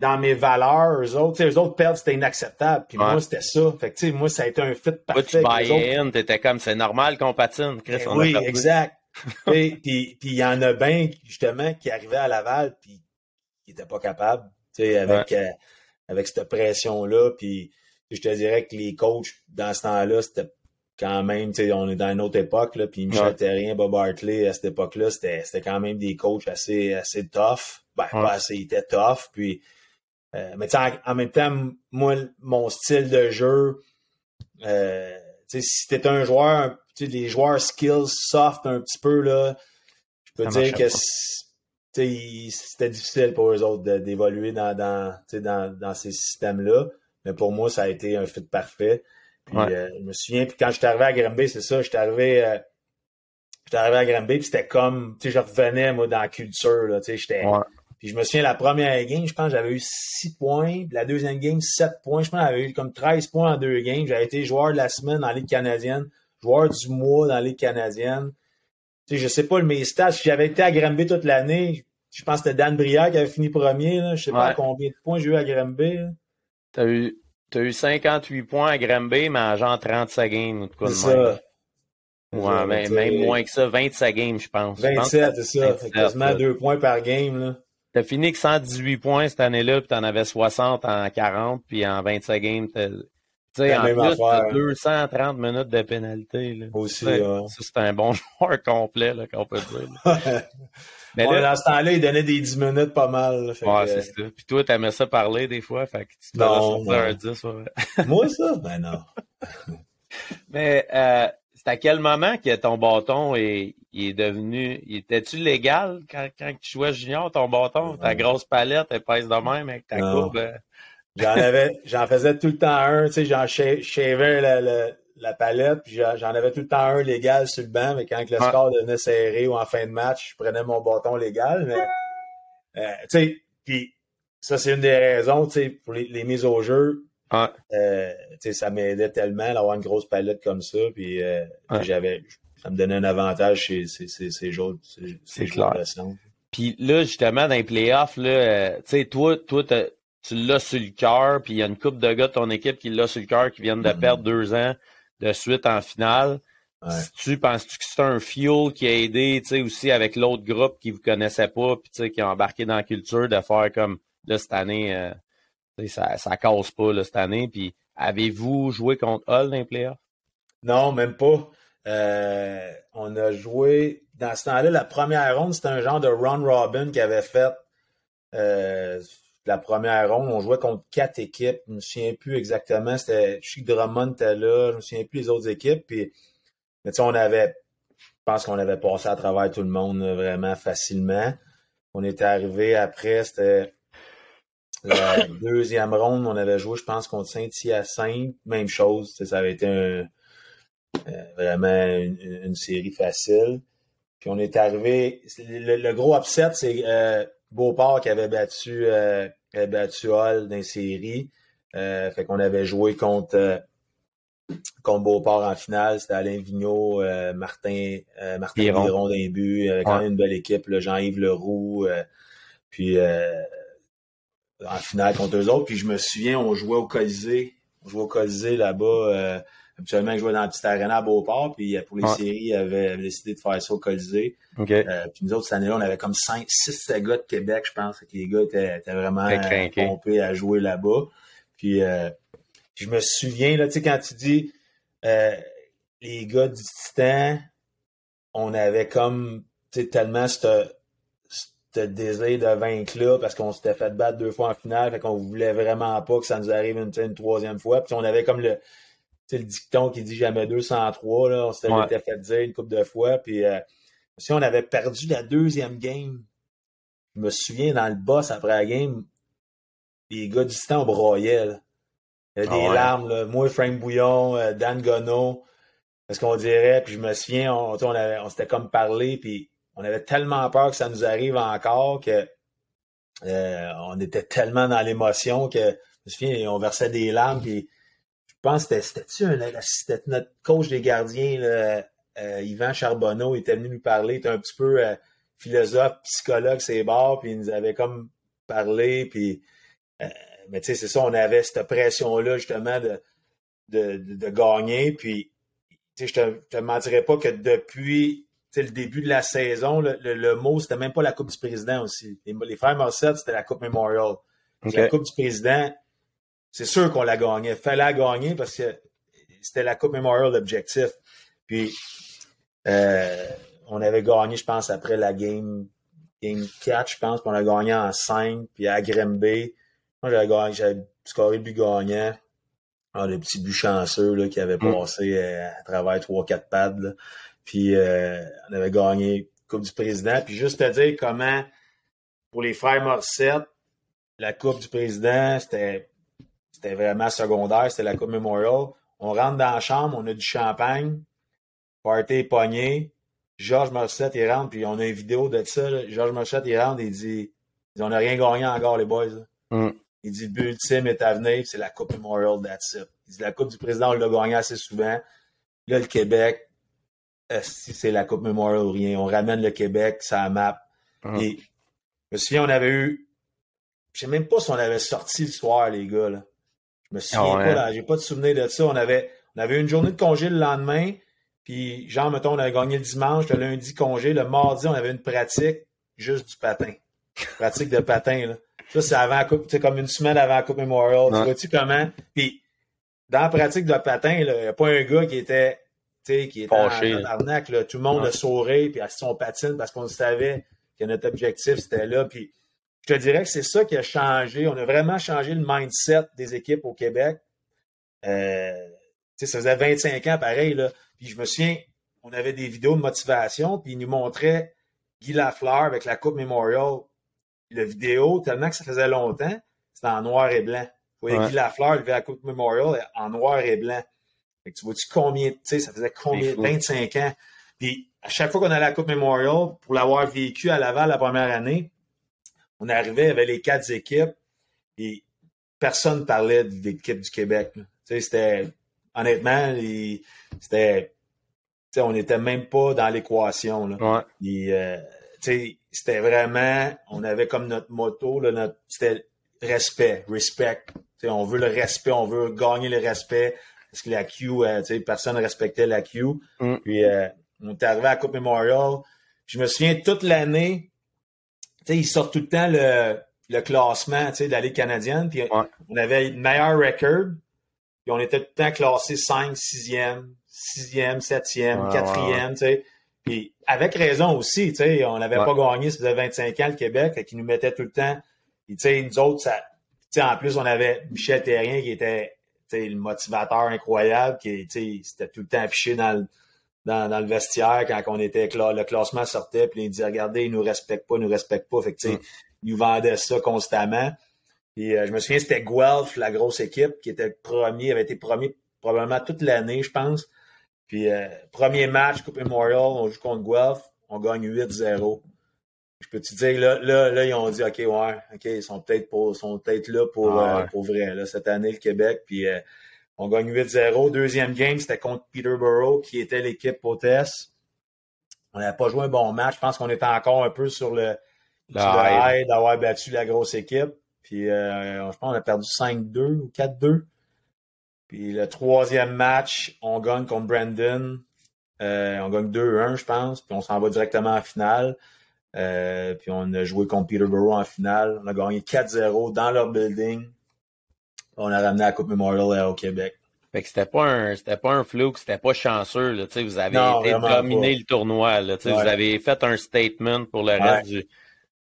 dans mes valeurs, eux autres, eux autres perdre, c'était inacceptable. Puis moi, c'était ça. Fait que, moi, ça a été un fit parfait. Toi, tu buy in, t'étais comme, c'est normal qu'on patine, Chris. Ben oui, exact. puis il y en a bien, justement, qui arrivaient à Laval, puis qui n'étaient pas capables, avec, euh, avec cette pression-là. Puis je te dirais que les coachs, dans ce temps-là, c'était quand même, tu sais, on est dans une autre époque, là, puis Michel ouais. Terrien, Bob Hartley, à cette époque-là, c'était quand même des coachs assez, assez tough. Ben, pas assez, ils étaient tough, puis... Euh, mais en, en, même temps, moi, mon style de jeu, euh, si t'es un joueur, les joueurs skills soft un petit peu, là, je peux dire que c'était difficile pour eux autres d'évoluer dans, dans, dans, dans ces systèmes-là. Mais pour moi, ça a été un fit parfait. Puis, euh, je me souviens, puis quand je suis arrivé à Granby, c'est ça, j'étais arrivé, euh, j'étais arrivé à Granby, puis c'était comme, tu sais, je revenais, moi, dans la culture, là, tu sais, j'étais... Puis je me souviens, la première game, je pense j'avais eu 6 points. Puis la deuxième game, 7 points. Je pense j'avais eu comme 13 points en deux games. J'avais été joueur de la semaine dans la Ligue canadienne, joueur du mois dans la Ligue canadienne. Tu sais, je sais pas mes stats. J'avais été à Granby toute l'année. Je pense que c'était Dan Brière qui avait fini premier. Là. Je sais pas combien de points j'ai eu à Granby. T'as eu, as eu 58 points à Granby, mais en genre 35 games. C'est ça. Ouais, mais même moins que ça, 27 games, je pense. 27, c'est ça. Fait quasiment 2 points par game. Là. T'as fini avec 118 points cette année-là, puis t'en avais 60 en 40, puis en 25 games, tu sais, en plus, t'as 230 minutes de pénalité. Là. Aussi, ouais. Ça, c'est un bon joueur complet, là, qu'on peut dire. Mais là, dans ce temps-là, il donnait des 10 minutes pas mal. Là, ouais, c'est ça. Puis toi, t'aimais ça parler des fois, fait que tu non, non. un 10. Ouais. Moi, ça? Ben non. Mais euh, c'est à quel moment que ton bâton est, il est devenu. Était-tu légal quand, quand tu jouais junior, ton bâton? Ta grosse palette, elle pèse de même avec ta Non. courbe? J'en avais, j'en faisais tout le temps un, tu sais, j'en sha- shavais la, la palette, puis j'en avais tout le temps un légal sur le banc, mais quand le score devenait serré ou en fin de match, je prenais mon bâton légal, mais, euh, tu sais, puis ça, c'est une des raisons, tu sais, pour les, les mises au jeu, euh, tu sais, ça m'aidait tellement d'avoir une grosse palette comme ça, puis euh, j'avais, ça me donnait un avantage chez ces, ces, ces joueurs, ces, ces clair. Puis là, justement, dans les playoffs, là, euh, tu sais, toi, toi tu l'as sur le cœur, puis il y a une couple de gars de ton équipe qui l'a sur le cœur, qui viennent de Mhm. perdre deux ans de suite en finale. Ouais. Si tu penses-tu que c'est un fuel qui a aidé, aussi avec l'autre groupe qui vous connaissait pas, puis qui a embarqué dans la culture de faire comme, là, cette année, euh, ça, ça casse pas, là, cette année. Puis avez-vous joué contre Hull dans les playoffs? Non, même pas. Euh, on a joué dans ce temps-là, la première ronde, c'était un genre de Ron Robin qui avait fait euh, la première ronde. On jouait contre quatre équipes. Je me souviens plus exactement. C'était que Drummond était là. Je me souviens plus les autres équipes. Puis, mais tu sais, on avait, je pense qu'on avait passé à travers tout le monde là, vraiment facilement. On était arrivé après, c'était la deuxième ronde. On avait joué, je pense, contre Saint-Hyacinthe. Même chose. Ça avait été un, euh, vraiment une, une série facile. Puis on est arrivé. Le, le gros upset, c'est euh, Beauport qui avait battu, euh, avait battu Hall dans les séries. Euh, fait qu'on avait joué contre, euh, contre Beauport en finale. C'était Alain Vigneault, euh, Martin, euh, Martin d'un but. Quand Ouais. même une belle équipe. Jean-Yves Leroux. euh, puis euh, en finale contre eux autres. Puis je me souviens, on jouait au Colisée. On jouait au Colisée là-bas. Euh, habituellement, je jouais dans la petite arena à Beauport. Puis euh, pour les Ouais. séries, ils avaient, décidé de faire ça au Colisée. Euh, puis nous autres, cette année-là, on avait comme 5, 6, 7 gars de Québec, je pense. Que les gars étaient, étaient vraiment euh, pompés à jouer là-bas. Puis, euh, puis je me souviens, là, tu sais, quand tu dis euh, les gars du Titan, on avait comme tu sais, tellement ce désir de vaincre là parce qu'on s'était fait battre deux fois en finale, fait qu'on voulait vraiment pas que ça nous arrive une, une troisième fois. Puis on avait comme le, sais, le dicton qui dit jamais 203, là, on s'était Ouais. fait dire une couple de fois. Puis euh, si on avait perdu la deuxième game, je me souviens dans le boss après la game, les gars du broyait. là. Il y avait Ah des ouais. larmes. Là. Moi, Frank Bouillon, euh, Dan Gonneau, parce qu'on dirait, puis je me souviens, on, tu sais, on, avait- on s'était comme parlé, puis on avait tellement peur que ça nous arrive encore que euh, on était tellement dans l'émotion que je me souviens, on versait des larmes, puis pense que c'était c'était-tu un- c'était notre coach des gardiens, là, euh, Yvan Charbonneau, était venu nous parler, il était un petit peu euh, philosophe, psychologue, c'est bords, puis il nous avait comme parlé, puis mais tu sais, c'est ça, on avait cette pression-là, justement, de, de, de, gagner. Puis, tu sais, je te, te mentirais pas que depuis le début de la saison, le, le, mot, c'était même pas la Coupe du Président aussi. Les, frères Morissette, c'était la Coupe Memorial. La Coupe du Président, c'est sûr qu'on la gagnait. Fallait la gagner parce que c'était la Coupe Memorial l'objectif. Puis, euh, on avait gagné, je pense, après la game, game 4, je pense, puis on a gagné en 5, puis à Grimby. Moi, j'avais gagné, j'avais scoré le but gagnant. Ah, le petit but chanceux là, qui avait mm. passé euh, à travers 3-4 pads. Là. Puis euh, on avait gagné Coupe du Président. Puis juste te dire comment, pour les frères Morissette, la Coupe du Président, c'était c'était vraiment secondaire, c'était la Coupe Memorial. On rentre dans la chambre, on a du champagne, party pogné. Georges Morissette, il rentre, puis on a une vidéo de ça. Georges Morissette, il rentre, il dit, On n'a rien gagné encore, les boys. Mm. Il dit le but ultime est à venir, c'est la Coupe Memorial, that's it. Il dit la Coupe du Président, on l'a gagné assez souvent. Là, le Québec, si c'est la Coupe Memorial ou rien, on ramène le Québec, ça map. Mm. Et je me souviens, on avait eu. Je sais même pas si on avait sorti le soir, les gars. Là. Je me souviens ah pas, j'ai pas de souvenir de ça. On avait, on avait une journée de congé le lendemain, puis genre, mettons, on avait gagné le dimanche, le lundi congé, le mardi, on avait une pratique juste du patin. Pratique de patin, là. Ça, c'est avant la Coupe, c'est comme une semaine avant la Coupe Memorial. Tu vois-tu comment? Puis, dans la pratique de patin, il n'y a pas un gars qui était, tu sais, qui était Fâché, en arnaque, là. Tout le monde a souré, puis assis son patine parce qu'on savait que notre objectif, c'était là. Puis, je te dirais que c'est ça qui a changé. On a vraiment changé le mindset des équipes au Québec. Euh, ça faisait 25 ans pareil. Là. Puis je me souviens, on avait des vidéos de motivation, puis ils nous montraient Guy Lafleur avec la Coupe Memorial. la vidéo, tellement que ça faisait longtemps, c'était en noir et blanc. Vous voyez Guy Lafleur lever la Coupe Memorial en noir et blanc. Fait que tu vois-tu combien, tu sais, ça faisait combien, 25 ans. Puis à chaque fois qu'on allait à la Coupe Memorial, pour l'avoir vécu à Laval la première année, on arrivait, avait les quatre équipes, et personne ne parlait de l'équipe du Québec. Tu sais, c'était, honnêtement, c'était, on n'était même pas dans l'équation. Là. Euh, c'était vraiment, on avait comme notre motto, notre, c'était respect, respect. on veut le respect, on veut gagner le respect. Parce que la Q, euh, personne ne respectait la Q. Mm. Puis euh, on est arrivé à la Coupe Memorial. Je me souviens toute l'année, ils sortent tout le temps le, le classement de la Ligue canadienne. Puis on avait le meilleur record. Puis on était tout le temps classé 5, 6e, 6e, 7e, 4e. Puis avec raison aussi, on n'avait pas gagné, ça faisait 25 ans le Québec, qui nous mettait tout le temps. Puis nous autres, ça, en plus, on avait Michel Terrien qui était le motivateur incroyable, qui était tout le temps affiché dans le dans, dans, le vestiaire quand on était le classement sortait, puis il disait Regardez, ils nous respectent pas, ils nous respectent pas. Fait que, mm. ils nous vendaient ça constamment. Puis euh, je me souviens, c'était Guelph, la grosse équipe, qui était premier, avait été premier probablement toute l'année, je pense. Puis euh, premier match, Coupe Memorial, on joue contre Guelph, on gagne 8-0. Je peux te dire, là, là, là, ils ont dit OK, ouais, OK, ils sont peut-être sont peut-être là pour, ah euh, pour vrai, là, cette année, le Québec. Puis on gagne 8-0. Deuxième game, c'était contre Peterborough, qui était l'équipe hôtesse. On n'avait pas joué un bon match. Je pense qu'on était encore un peu sur le high d'avoir battu la grosse équipe. Puis euh, je pense qu'on a perdu 5-2 ou 4-2. Puis le troisième match, on gagne contre Brandon. Euh, on gagne 2-1, je pense. Puis on s'en va directement en finale. Euh, puis on a joué contre Peterborough en finale. On a gagné 4-0 dans leur building on a ramené la Coupe Memorial euh, au Québec. Fait que c'était pas un c'était pas un flou, c'était pas chanceux. Là, vous avez été dominé le tournoi. Là, Vous avez fait un statement pour le reste du,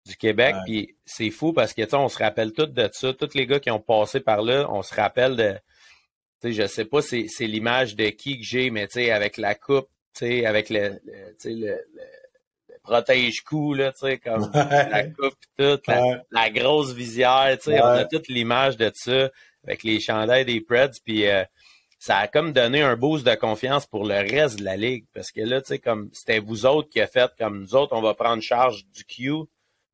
du Québec. Puis c'est fou parce que on se rappelle tout de ça. Tous les gars qui ont passé par là, on se rappelle de. Je sais pas c'est l'image de qui que j'ai, mais avec la coupe, avec le, le, le, le protège-cou, comme la coupe toute, la, la, grosse visière, on a toute l'image de ça avec les chandails des Preds. Puis euh, ça a comme donné un boost de confiance pour le reste de la ligue. Parce que là, tu sais, comme c'était vous autres qui a fait comme nous autres, on va prendre charge du Q.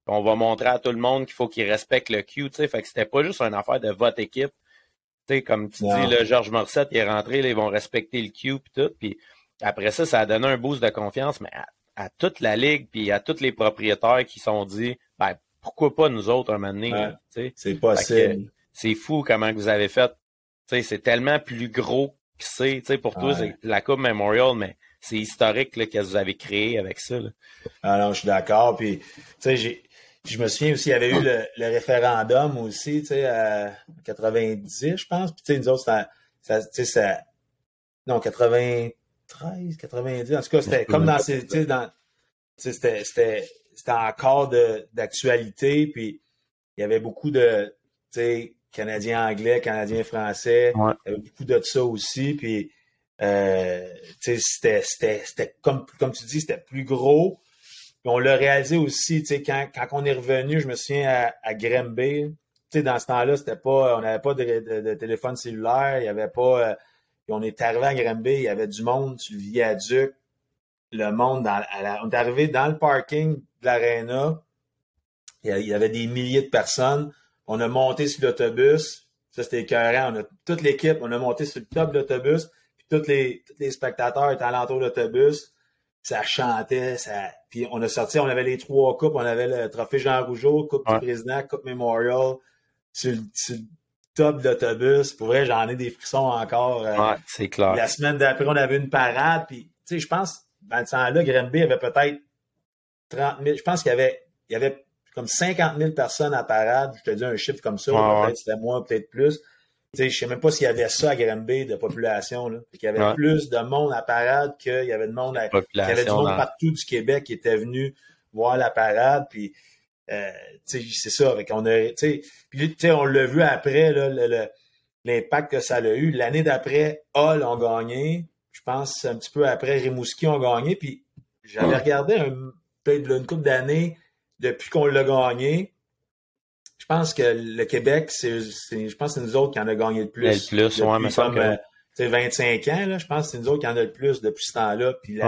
On va montrer à tout le monde qu'il faut qu'ils respectent le Q. Tu sais, fait que c'était pas juste une affaire de votre équipe. Tu sais, comme tu dis, là, Georges Morissette il est rentré, là, ils vont respecter le Q puis tout. Puis après ça, ça a donné un boost de confiance, mais à, toute la ligue, puis à tous les propriétaires qui sont dit ben pourquoi pas nous autres un moment donné. c'est possible. C'est fou comment vous avez fait. C'est tellement plus gros que c'est. Pour toi, c'est la Coupe Memorial, mais c'est historique là, que vous avez créé avec ça. Là. Ah non, je suis d'accord. Puis, je me souviens aussi, il y avait eu le, référendum aussi, tu sais, en 90, je pense. Puis, tu sais, nous autres, ça, ça, non, 93, 90. En tout cas, c'était comme dans ces, tu sais, dans, c'était, c'était, c'était encore d'actualité. Puis, il y avait beaucoup de, tu sais, Canadiens anglais, Canadiens français. Il y avait beaucoup de ça aussi. Puis, euh, c'était, c'était, comme, comme tu dis, c'était plus gros. Puis on l'a réalisé aussi, quand, quand on est revenu, je me souviens à, à Granby, dans ce temps-là, c'était pas, on n'avait pas de, téléphone cellulaire, il y avait pas. Euh, on est arrivé à Granby, il y avait du monde sur le viaduc, le monde dans, on est arrivé dans le parking de l'aréna, il y avait des milliers de personnes. On a monté sur l'autobus, ça c'était écœurant. On a toute l'équipe, on a monté sur le top de l'autobus tous les, les spectateurs étaient alentour de l'autobus. Ça chantait, ça. Puis on a sorti, on avait les trois coupes, on avait le trophée Jean Rougeau, Coupe du Président, Coupe Memorial, sur, le top de l'autobus. Pour vrai, j'en ai des frissons encore. Euh, ouais, c'est clair. La semaine d'après, on avait une parade. Puis, tu sais, je pense, dans ce temps-là, Granby avait peut-être 30 000. Je pense qu'il y avait, il y avait comme 50 000 personnes à parade. Je te dis un chiffre comme ça. peut-être c'était moins, peut-être plus je ne sais même pas s'il y avait ça à Granby de population. Là. Il y avait plus de monde à parade qu'il y avait de monde à, y avait du monde partout du Québec qui était venu voir la parade. Puis euh, c'est ça. On a, puis, on l'a vu après, l'impact que ça a eu. L'année d'après, Hall ont gagné. Je pense un petit peu après, Rimouski ont gagné. Puis j'avais regardé peut-être une couple d'années depuis qu'on l'a gagné je pense que le Québec, c'est, je pense que c'est nous autres qui en a gagné le plus. Le plus, ouais, mais comme, que... 25 euh, ans, là, je pense que c'est nous autres qui en a le plus depuis ce temps-là. Puis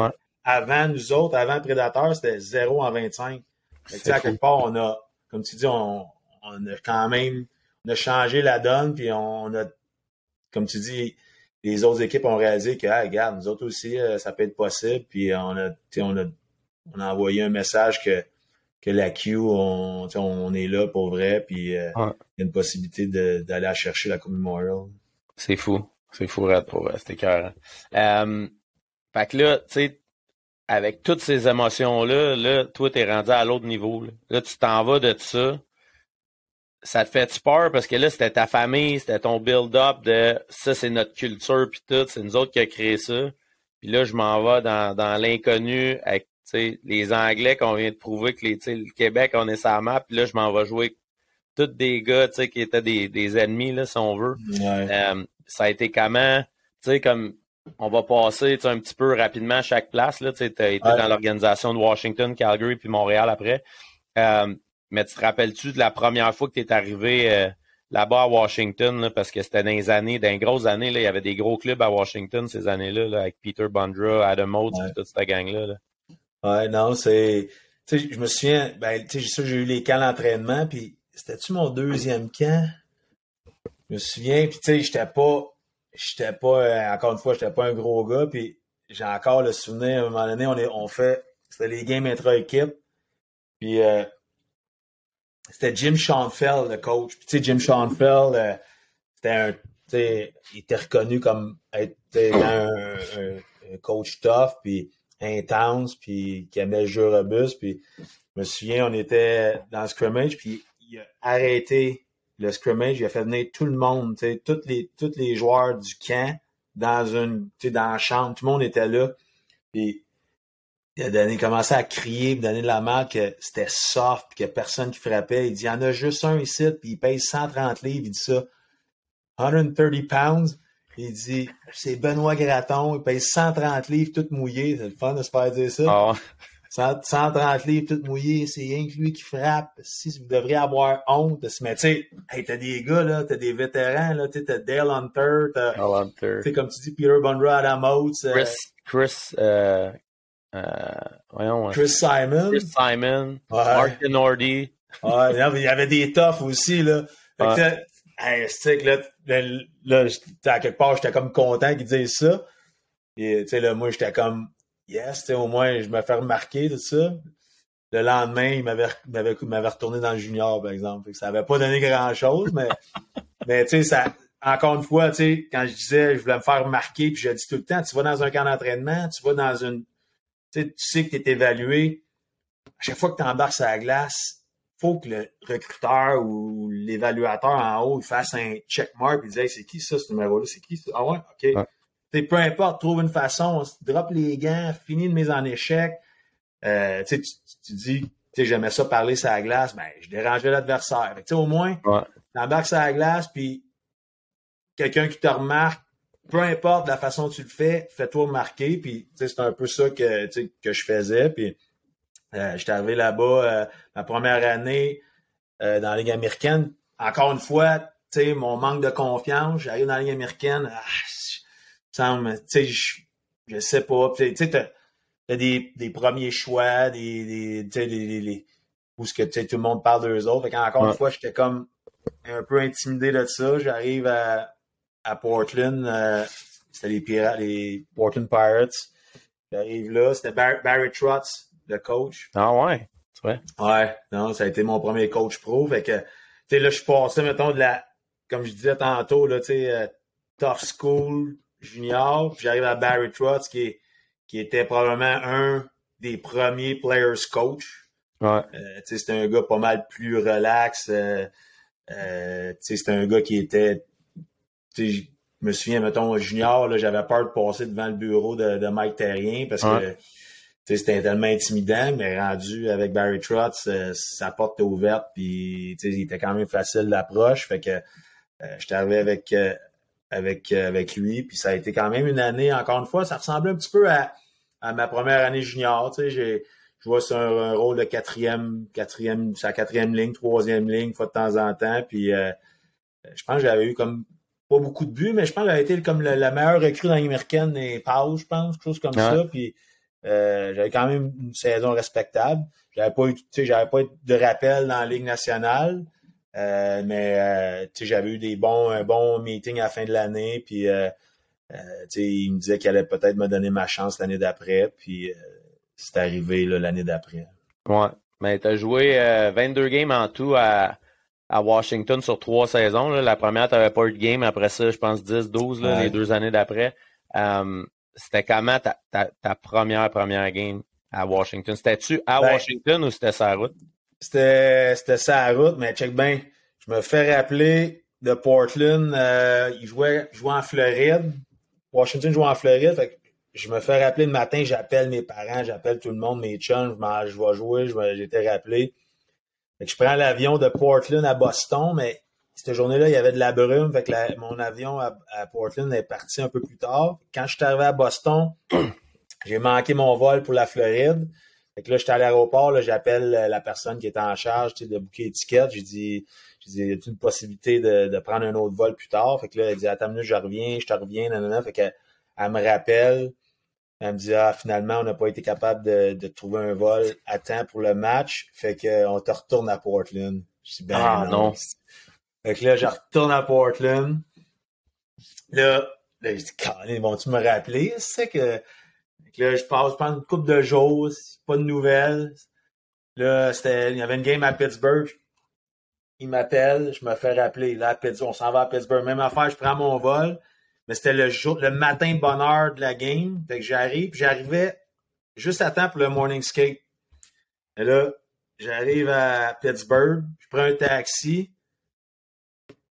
avant nous autres, avant Prédateur, c'était 0 en 25. Fait à quelque part, on a, comme tu dis, on, on, a quand même on a changé la donne, puis on a, comme tu dis, les autres équipes ont réalisé que, ah, regarde, nous autres aussi, euh, ça peut être possible. Puis on a, on a, on a envoyé un message que que la Q, on, on est là pour vrai, puis euh, il y a une possibilité d'aller chercher la Coupe Memorial. C'est fou. C'est fou, Red, pour vrai. C'était cœur. Euh, fait que là, tu sais, avec toutes ces émotions-là, là, toi, t'es rendu à l'autre niveau. Là, tu t'en vas de ça. Ça te fait peur? Parce que là, c'était ta famille, c'était ton build-up de ça, c'est notre culture, puis tout, c'est nous autres qui a créé ça. Puis là, je m'en vais dans, dans l'inconnu avec les Anglais qu'on vient de prouver que les, le Québec, on est sa map, puis là, je m'en vais jouer tous des gars qui étaient des, ennemis, là, si on veut. Euh, ça a été comment, tu sais, comme on va passer un petit peu rapidement à chaque place. Tu as été dans l'organisation de Washington, Calgary, puis Montréal après. Euh, mais tu te rappelles-tu de la première fois que tu es arrivé euh, là-bas à Washington, parce que c'était dans les années, dans les grosses années, là, il y avait des gros clubs à Washington ces années-là, avec Peter Bondra, Adam Oates, toute cette gang-là. là? Ouais, non, c'est. Tu sais, je me souviens, ben, tu sais, j'ai eu les camps d'entraînement, puis c'était-tu mon deuxième camp? Je me souviens, puis tu sais, j'étais pas. J'étais pas, euh, encore une fois, j'étais pas un gros gars, puis j'ai encore le souvenir, à un moment donné, on, est, on fait. C'était les games intra-équipe, puis euh, c'était Jim Schoenfeld, le coach. Puis tu sais, Jim Schoenfeld, euh, c'était un. Il était reconnu comme être un, un coach tough, puis intense, puis qui aimait le jeu robuste. Puis je me souviens, on était dans le scrimmage, puis il a arrêté le scrimmage, il a fait venir tout le monde, tous les, tous les joueurs du camp dans une dans la chambre, tout le monde était là. Puis il a donné, commencé à crier, donner de la marque que c'était soft, puis qu'il n'y a personne qui frappait. Il dit, il y en a juste un ici, puis il paye 130 livres. Il dit ça. 130 pounds. Il dit c'est Benoît Graton, il paye 130 livres tout mouillé. C'est le fun de se faire dire ça. 130 ah. livres tout mouillé, c'est rien que lui qui frappe. Si vous devriez avoir honte. Mais tu sais, hey, t'as des gars, là, t'as des vétérans, là, t'as Dale Hunter, t'as. Hunter. Comme tu dis, Peter Bunra, Adam Oates. Euh, Chris, Chris, euh, euh, voyons. Chris Simon. Chris Simon. Ouais. Nordy. ouais, il y avait des toughs aussi, là. Fait hey, c'est là, là, là à quelque part, j'étais comme content qu'ils disent ça. Et, tu sais, là, moi, j'étais comme, yes, au moins, je me fais remarquer, tout ça. Le lendemain, il m'avait retourné dans le junior, par exemple. ça n'avait pas donné grand-chose, mais Mais tu sais, ça, encore une fois, tu sais, quand je disais, je voulais me faire remarquer, puis je dis tout le temps, tu vas dans un camp d'entraînement, tu vas dans une, tu sais, tu sais que tu es évalué. À chaque fois que tu embarques sur la glace, faut que le recruteur ou l'évaluateur en haut il fasse un checkmark et dise hey, c'est qui ça, ce numéro-là? C'est qui ça? Ah ouais? OK. Ouais. Peu importe, trouve une façon, drop les gants, finis de mise en échec. Euh, tu, tu dis, tu j'aimais ça parler sur la glace, ben, je dérangeais l'adversaire. au moins, ouais. tu embarques sur la glace, puis quelqu'un qui te remarque, peu importe la façon dont tu le fais, fais-toi remarquer. Puis, c'est un peu ça que, que je faisais. Puis, euh, j'étais arrivé là-bas euh, ma première année euh, dans la Ligue américaine. Encore une fois, tu sais, mon manque de confiance, j'arrive dans la Ligue américaine, ah, sais, je, je sais pas. Tu sais, t'as, des, des premiers choix, des, des, où ce que tout le monde parle d'eux autres. Fait encore une fois, j'étais comme un peu intimidé de ça. J'arrive à, à Portland, euh, c'était les Pirates, les Portland Pirates. J'arrive là, c'était Barry Trotz, le coach. Ah ouais, tu vois. Ouais, non, ça a été mon premier coach pro. Fait que, tu sais, là, je suis passé, mettons, de la, comme je disais tantôt, là, tu sais, euh, tough school junior. Puis j'arrive à Barry Trotz, qui, qui était probablement un des premiers players coach. Ouais. Euh, tu sais, c'était un gars pas mal plus relax. Euh, euh, tu sais, c'était un gars qui était je me souviens, mettons, junior, là, j'avais peur de passer devant le bureau de, de Mike Terrien parce que c'était tellement intimidant, mais rendu avec Barry Trotz, euh, sa porte était ouverte, puis il était quand même facile d'approche. Fait que euh, j'étais arrivé avec, euh, avec, avec lui, puis ça a été quand même une année, encore une fois, ça ressemblait un petit peu à, à ma première année junior. J'ai je vois sur un, rôle de quatrième, quatrième, sa quatrième ligne, troisième ligne, fois de temps en temps. Puis je pense que j'avais eu comme pas beaucoup de buts, mais je pense qu'elle a été comme la, meilleure recrue dans l'américaine des Pau, je pense, quelque chose comme ça. Puis euh, j'avais quand même une saison respectable. J'avais pas eu, j'avais pas eu de rappel dans la Ligue nationale. Euh, mais euh, j'avais eu des bons, un bon meeting à la fin de l'année. Puis il me disait qu'il allait peut-être me donner ma chance l'année d'après. Puis c'est arrivé l'année d'après. Ouais. Mais tu as joué 22 games en tout à, à Washington sur trois saisons. Là. La première, tu n'avais pas eu de game. Après ça, je pense 10, 12, là, les deux années d'après. Um, c'était comment ta, ta, ta, première, première game à Washington? C'était-tu à ben, Washington ou c'était sa route? C'était, sa route, mais check bien. Je me fais rappeler de Portland. Euh, il jouait, jouait en Floride. Washington jouait en Floride. Fait que je me fais rappeler le matin, j'appelle mes parents, j'appelle tout le monde, mes chums, je, je vais jouer, j'étais rappelé je prends l'avion de Portland à Boston, mais cette journée-là, il y avait de la brume. Fait que mon avion à, Portland est parti un peu plus tard. Quand je suis arrivé à Boston, j'ai manqué mon vol pour la Floride. Fait que là, j'étais à l'aéroport, j'appelle la personne qui était en charge de booker l'étiquette. J'ai dit, j'ai dit, y a une possibilité de, prendre un autre vol plus tard? Fait que là, elle dit, attends minute, je reviens, je te reviens, nanana. Fait que, elle me rappelle. Elle me dit Ah, finalement, on n'a pas été capable de, de, trouver un vol à temps pour le match. Fait qu'on te retourne à Portland. Je dis ben ah, non. Fait que là, je retourne à Portland. Là, là je dis, ils vont-tu me rappeler? C'est que, que là, je passe pendant une couple de jours, pas de nouvelles. Là, c'était, il y avait une game à Pittsburgh. Il m'appelle, je me fais rappeler. Là, on s'en va à Pittsburgh. Même affaire, je prends mon vol. Mais c'était le jour, le matin bonheur de la game. Fait que j'arrive, j'arrivais juste à temps pour le morning skate. Et là, j'arrive à Pittsburgh, je prends un taxi.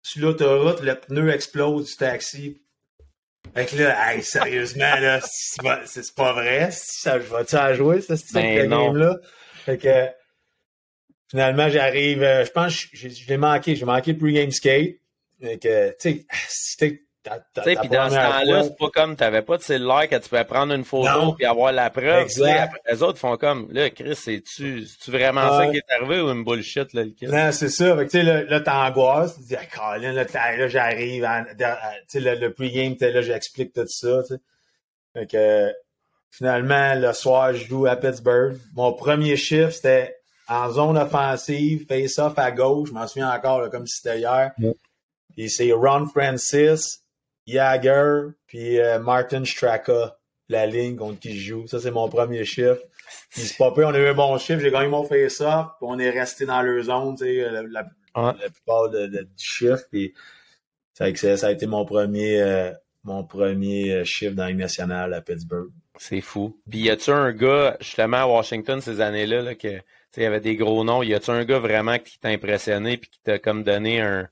Sur l'autoroute, le pneu explose du taxi. Fait que là, hey, sérieusement, là, c'est pas, vrai. Ça, je vais-tu à jouer, ça, cette ben game-là? Fait que, finalement, j'arrive, euh, je pense, je, je l'ai manqué, j'ai manqué le pre-game skate. Fait que, tu sais, tu sais, puis dans ce temps-là, c'est pas comme tu n'avais pas de cellulaire que tu pouvais prendre une photo et avoir la preuve. les autres font comme, là, Chris, c'est-tu vraiment ça qui est arrivé ou une bullshit, là, le kid? Non, c'est ça. tu sais, là, là t'angoisses. Tu dis, ah, Colin, là, là j'arrive. Tu sais, le, le pre-game, là, j'explique tout ça, tu sais. Fait que, finalement, le soir, je joue à Pittsburgh. Mon premier chiffre, c'était en zone offensive, face-off à gauche. Je m'en souviens encore, comme si c'était hier. Et c'est Ron Francis, Jagger, puis euh, Martin Straka, la ligne contre qui je joue. Ça, c'est mon premier chiffre. C'est pas peu, on a eu un bon chiffre, j'ai gagné mon face-off, puis on est resté dans leur zone, tu sais, la, la, plupart de, de, du chiffre. Puis ça a été mon premier, euh, mon premier chiffre dans la nationale à Pittsburgh. C'est fou. Puis y a-tu un gars, justement, à Washington ces années-là, là, que il y avait des gros noms. Y a-tu un gars vraiment qui t'a impressionné puis qui t'a comme donné un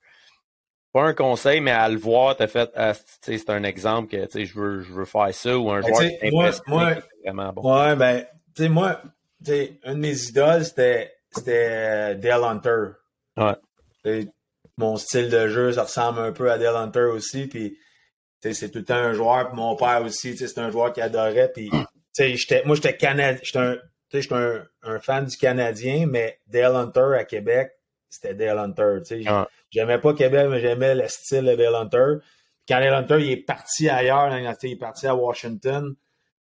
pas un conseil, mais à le voir, t'as fait ah, c'est un exemple que je veux, je veux faire ça ou un ben, joueur qui moi, moi, vraiment bon. Ouais, ben, tu sais, moi, t'sais, un de mes idoles, c'était c'était Dale Hunter. Ouais. mon style de jeu, ça ressemble un peu à Dale Hunter aussi. Puis, c'est tout le temps un joueur. Puis mon père aussi, c'est un joueur qui adorait. Puis, moi, j'étais Canadien. J'étais un, un, un, fan du Canadien, mais Dale Hunter à Québec, c'était Dale Hunter. J'aimais pas Québec, mais j'aimais le style de Dale Hunter. Quand Dale Hunter il est parti ailleurs, il est parti à Washington,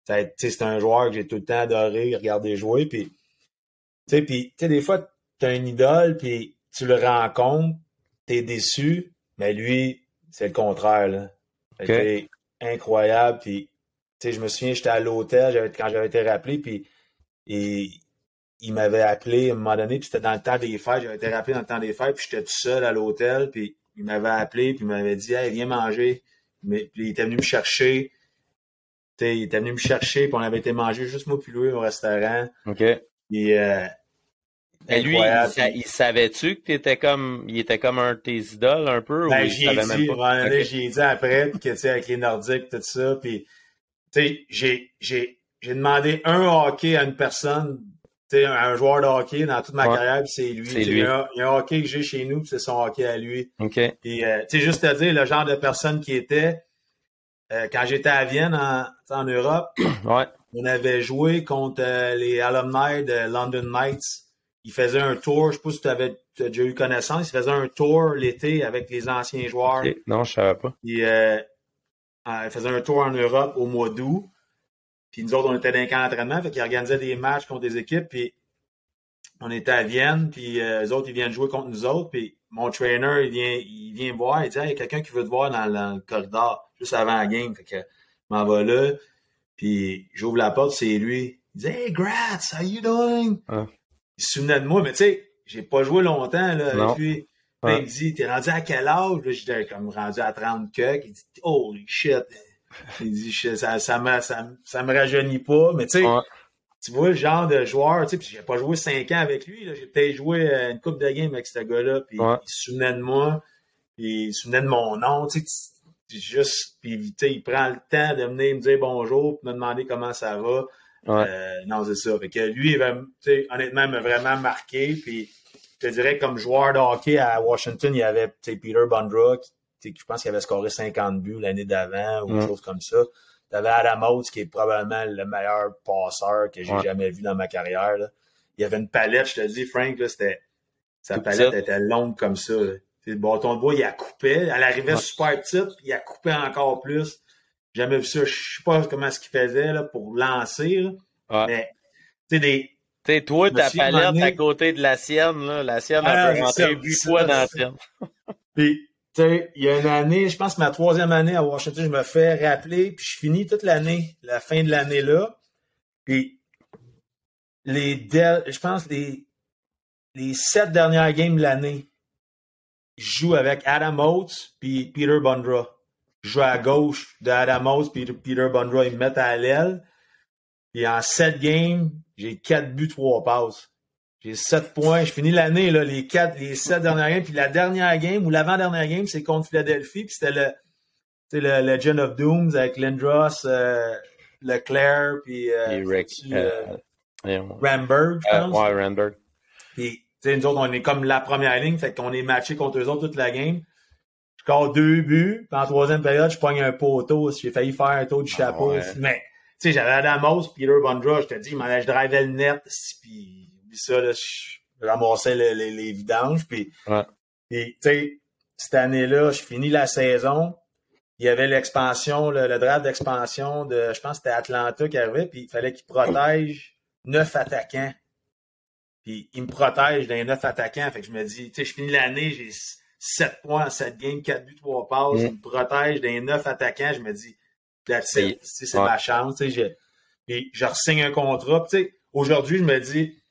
c'est un joueur que j'ai tout le temps adoré regarder jouer. Puis, puis des fois, tu as une idole, puis tu le rencontres, tu es déçu, mais lui, c'est le contraire. C'était incroyable. Puis, je me souviens, j'étais à l'hôtel quand j'avais été rappelé, puis et il m'avait appelé à un moment donné, puis c'était dans le temps des fêtes, j'avais été rappelé dans le temps des fêtes, puis j'étais tout seul à l'hôtel, puis il m'avait appelé, puis il m'avait dit Hey, viens manger. Mais, puis il était venu me chercher. il était venu me chercher, puis on avait été manger juste moi puis lui au restaurant. OK. Puis, euh, et lui, il, savait-tu que t'étais comme, il était comme un de tes idoles un peu? Ben, j'ai dit, okay. j'ai dit après, que, tu sais, avec les Nordiques, tout ça, puis, tu sais, j'ai, j'ai, j'ai demandé un hockey à une personne, un, un joueur de hockey dans toute ma carrière, c'est lui. Il, y a, un hockey que j'ai chez nous, c'est son hockey à lui. OK. Puis, euh, sais, juste à dire, le genre de personne qui était, euh, quand j'étais à Vienne, en, en Europe, ouais. on avait joué contre euh, les alumni de London Knights. Ils faisaient un tour, je sais pas si tu avais déjà eu connaissance, ils faisaient un tour l'été avec les anciens joueurs. Non, je savais pas. Puis, ils faisaient un tour en Europe au mois d'août. Puis nous autres, on était dans un camp d'entraînement, fait qu'ils organisaient des matchs contre des équipes, puis on était à Vienne, puis euh, les autres, ils viennent jouer contre nous autres, puis mon trainer, il vient, il vient me voir, il dit, il y a quelqu'un qui veut te voir dans, le corridor, juste avant la game, fait que m'en vais là, puis j'ouvre la porte, c'est lui. Il dit, Hey, Gratz, how you doing? Ah. Il se souvenait de moi, mais tu sais, j'ai pas joué longtemps, là, avec lui. il me dit, t'es rendu à quel âge? J'étais comme rendu à 30 cucks. Il dit, holy shit. Il dit, ça, ça, me, ça, me rajeunit pas, mais tu sais, tu vois le genre de joueur, tu sais, j'ai pas joué cinq ans avec lui, j'ai peut-être joué euh, une coupe de game avec ce gars-là, puis il se souvenait de moi, puis il se souvenait de mon nom, tu sais, juste, puis il prend le temps de venir me dire bonjour, puis me demander comment ça va. Euh, non, c'est ça. Fait que lui, il honnêtement, il m'a vraiment marqué, puis je te dirais, comme joueur de hockey à Washington, il y avait Peter Bondra je pense qu'il avait scoré 50 buts l'année d'avant ou quelque chose comme ça. Tu avais Adam Oates, qui est probablement le meilleur passeur que j'ai jamais vu dans ma carrière. Il y avait une palette, je te dis, Frank, c'était, sa palette était longue comme ça. Le bâton de bois, il a coupé. Elle arrivait super petite, il a coupé encore plus. J'ai jamais vu ça. Je sais pas comment ce qu'il faisait là, pour lancer. Mais, tu sais, des. sais, toi, ta palette à côté de la sienne, là, la sienne, a ah, peut rentrer huit fois dans la sienne. Puis, tu sais, il y a une année, je pense ma troisième année à Washington, je me fais rappeler, puis je finis toute l'année, la fin de l'année là. Puis les je pense les les sept dernières games de l'année, je joue avec Adam Oates puis Peter Bundra. Je joue à gauche de Adam Oates puis Peter Bundra, ils me mettent à l'aile. Puis en sept games, j'ai quatre buts, trois passes. J'ai 7 points. Je finis l'année, là, les quatre, les sept dernières games. Puis la dernière game ou l'avant-dernière game, c'est contre Philadelphie. Puis c'était le, le Legend of Dooms avec Lindros, euh, Leclerc, puis euh, Rick, euh, euh Ramberg, je pense. ouais, Ramberg. Puis, nous autres, on est comme la première ligne, fait qu'on est matché contre eux autres toute la game. Je score deux buts, puis en troisième période, je pogne un poteau. J'ai failli faire un taux du ah, chapeau. Mais, tu sais, j'avais Adamos, Peter Bondra, je te dis, je drivais le net, puis ça, là, je ramassais les, les, vidanges. Puis, tu sais, cette année-là, je finis la saison. Il y avait l'expansion, le, draft d'expansion de, je pense que c'était Atlanta qui arrivait, puis il fallait qu'il protège neuf attaquants. Puis il me protège d'un neuf attaquants. Fait que je me dis, tu sais, je finis l'année, j'ai 7 points en 7 games, 4 buts, 3 passes. Mm. Il me protège d'un neuf attaquants. Je me dis, c'est ma chance. Tu sais, je, je re-signe un contrat. Tu sais, aujourd'hui, je me dis,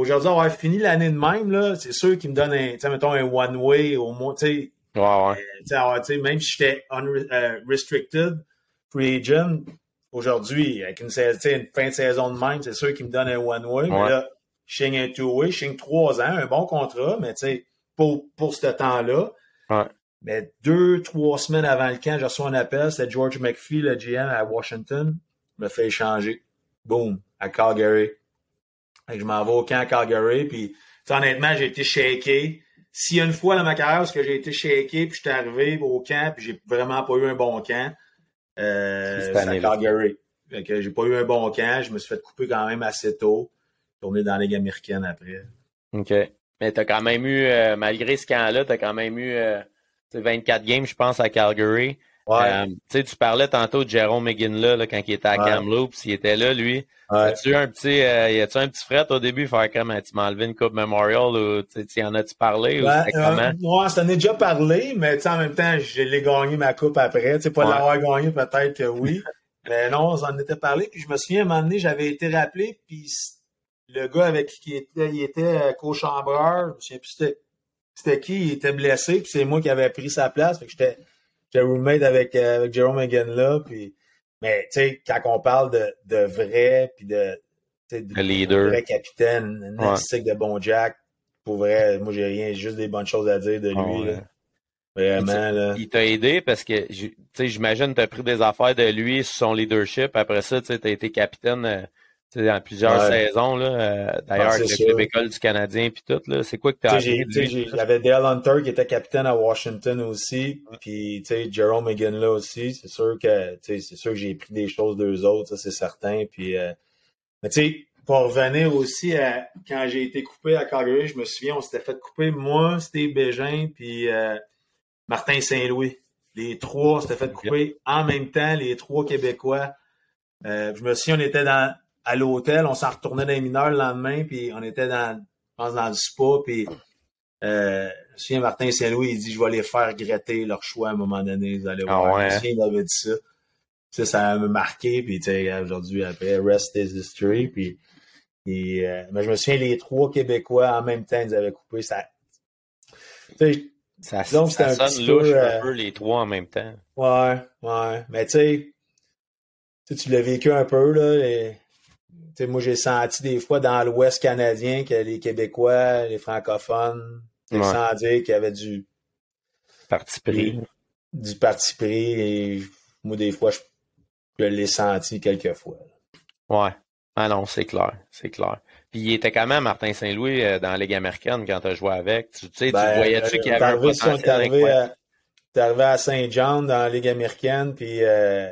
Aujourd'hui, avoir fini l'année de même, là, c'est sûr qu'il me donne un, mettons, un one-way au moins, tu sais, Ouais, ouais. Euh, même si j'étais restricted, free agent, aujourd'hui, avec une, fin de saison de même, c'est sûr qu'il me donne un one-way. Mais là, je signe un two-way, je signe trois ans, un bon contrat, mais tu sais, pour, pour ce temps-là. Ouais. Mais deux, trois semaines avant le camp, je reçois un appel, c'était George McPhee, le GM à Washington, me fait échanger. Boom, à Calgary. Et je m'en vais au camp à Calgary, puis honnêtement, j'ai été shaké. S'il y a une fois dans ma carrière où j'ai été shaké, puis je suis arrivé au camp, puis j'ai vraiment pas eu un bon camp, euh, c'est à Calgary. que j'ai pas eu un bon camp, je me suis fait couper quand même assez tôt, tourner dans la Ligue américaine après. OK. Mais t'as quand même eu, euh, malgré ce camp-là, t'as quand même eu euh, 24 games, je pense, à Calgary. Ouais. Euh, tu parlais tantôt de Jérôme McGinley là, quand il était à Kamloops, il était là, lui. Ouais. As-tu un petit, euh, y a-tu un petit fret au début, faire comme tu m'as enlevé une coupe Memorial ou tu en as-tu parlé ou c'était comment? Ouais, ça en a déjà parlé, mais en même temps, je l'ai gagné ma coupe après. Tu sais, pas l'avoir gagné, peut-être que oui. mais non, on en était parlé. Puis je me souviens, à un moment donné, j'avais été rappelé, puis le gars avec qui il était, il était euh, co-chambreur, je souviens plus c'était c'était qui, il était blessé, puis c'est moi qui avais pris sa place. Fait que j'étais, j'étais roommate avec, euh, avec Jerome Hagan là, puis mais tu sais, quand on parle de, de vrai, puis de, de, leader. vrai capitaine, un de bon Jack, pour vrai, moi j'ai rien, juste des bonnes choses à dire de lui. là. Vraiment, là. Il t'a aidé parce que, tu sais, j'imagine tu as pris des affaires de lui son leadership. Après ça, tu as été capitaine euh, dans plusieurs saisons, là, euh, d'ailleurs, avec le club école du Canadien puis tout, là, c'est quoi que tu as appris? Il y avait Dale Hunter qui était capitaine à Washington aussi, puis tu sais, Jerome McGinn là aussi, c'est sûr que c'est sûr que j'ai pris des choses d'eux autres, ça c'est certain. Puis euh, mais tu sais, pour revenir aussi à quand j'ai été coupé à Calgary, je me souviens, on s'était fait couper moi, Steve Bégin, puis euh, Martin Saint-Louis. Les trois s'étaient fait couper en même temps, les trois Québécois. je me souviens, on était dans à l'hôtel, on s'en retournait dans les mineurs le lendemain, puis on était dans, je pense, dans le spa, puis euh, je Martin Saint-Louis, il dit, je vais les faire regretter leur choix à un moment donné, vous allez voir. Ah ouais. il avait dit ça. Ça, ça m'a marqué, puis tu sais, aujourd'hui, après, rest is history, puis et, euh, mais je me souviens, les trois Québécois, en même temps, ils avaient coupé ça. Ça, donc, ça un sonne louche peu, un peu les trois en même temps. Ouais, ouais. Mais tu sais, tu l'as vécu un peu, là, et moi, j'ai senti des fois dans l'Ouest canadien que les Québécois, les francophones, sans dire qu'il y avait du parti pris. Du, parti pris. Et moi, des fois, je, l'ai senti quelques fois. Ouais. Ah non, c'est clair. C'est clair. Puis il était quand même Martin Saint-Louis euh, dans la Ligue américaine quand tu as joué avec? Tu sais, tu ben, voyais-tu qu'il y avait un potentiel arrivé, à, arrivé à Saint-Jean dans la Ligue américaine, puis euh,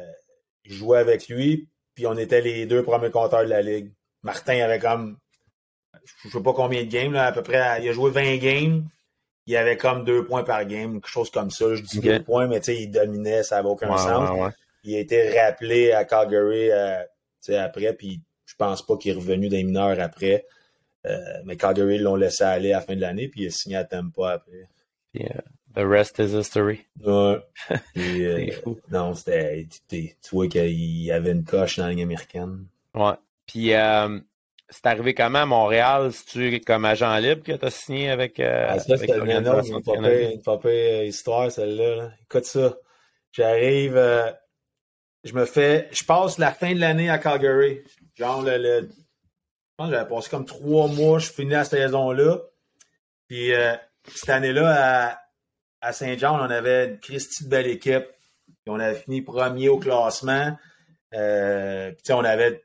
je jouais avec lui. Puis on était les deux premiers compteurs de la ligue. Martin avait comme, je ne sais pas combien de games, là, à peu près, il a joué 20 games. Il avait comme deux points par game, quelque chose comme ça. Je dis deux points, mais tu sais, il dominait, ça n'avait aucun sens. Il a été rappelé à Calgary euh, après, puis je pense pas qu'il est revenu des mineurs après. Euh, mais Calgary l'ont laissé aller à la fin de l'année, puis il a signé à Tampa après. Yeah. The rest is history. Ouais. Euh, non, c'était. Tu, vois qu'il y avait une coche dans la ligne américaine. Ouais. Puis, euh, c'est arrivé comment à Montréal? C'est-tu comme agent libre que tu as signé avec. Euh, ah, ça, c'était une, une popée histoire, celle-là. Écoute ça. J'arrive. Euh, je me fais. Je passe la fin de l'année à Calgary. Genre, le. le je pense que j'avais passé comme trois mois. Je finis la saison-là. Puis, cette année-là, à à Saint-Jean, on avait une Christie de belle équipe. on avait fini premier au classement. Euh, puis on avait,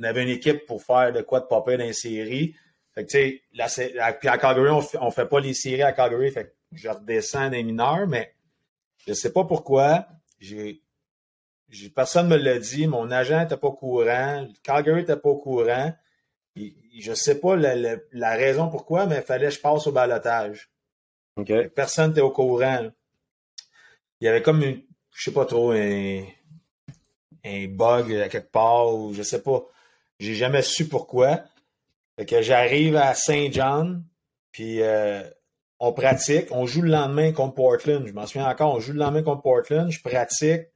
on avait une équipe pour faire de quoi de popper dans les séries. Fait puis à Calgary, on ne fait pas les séries à Calgary. Fait je redescends des mineurs, mais je ne sais pas pourquoi. J'ai, personne ne me l'a dit. Mon agent n'était pas au courant. Calgary n'était pas au courant. je ne sais pas la, la, raison pourquoi, mais il fallait que je passe au balotage. Personne n'était au courant. Il y avait comme une, je sais pas trop, un, bug à quelque part ou je sais pas. J'ai jamais su pourquoi. que j'arrive à Saint John, puis euh, on pratique. On joue le lendemain contre Portland. Je m'en souviens encore, on joue le lendemain contre Portland. Je pratique.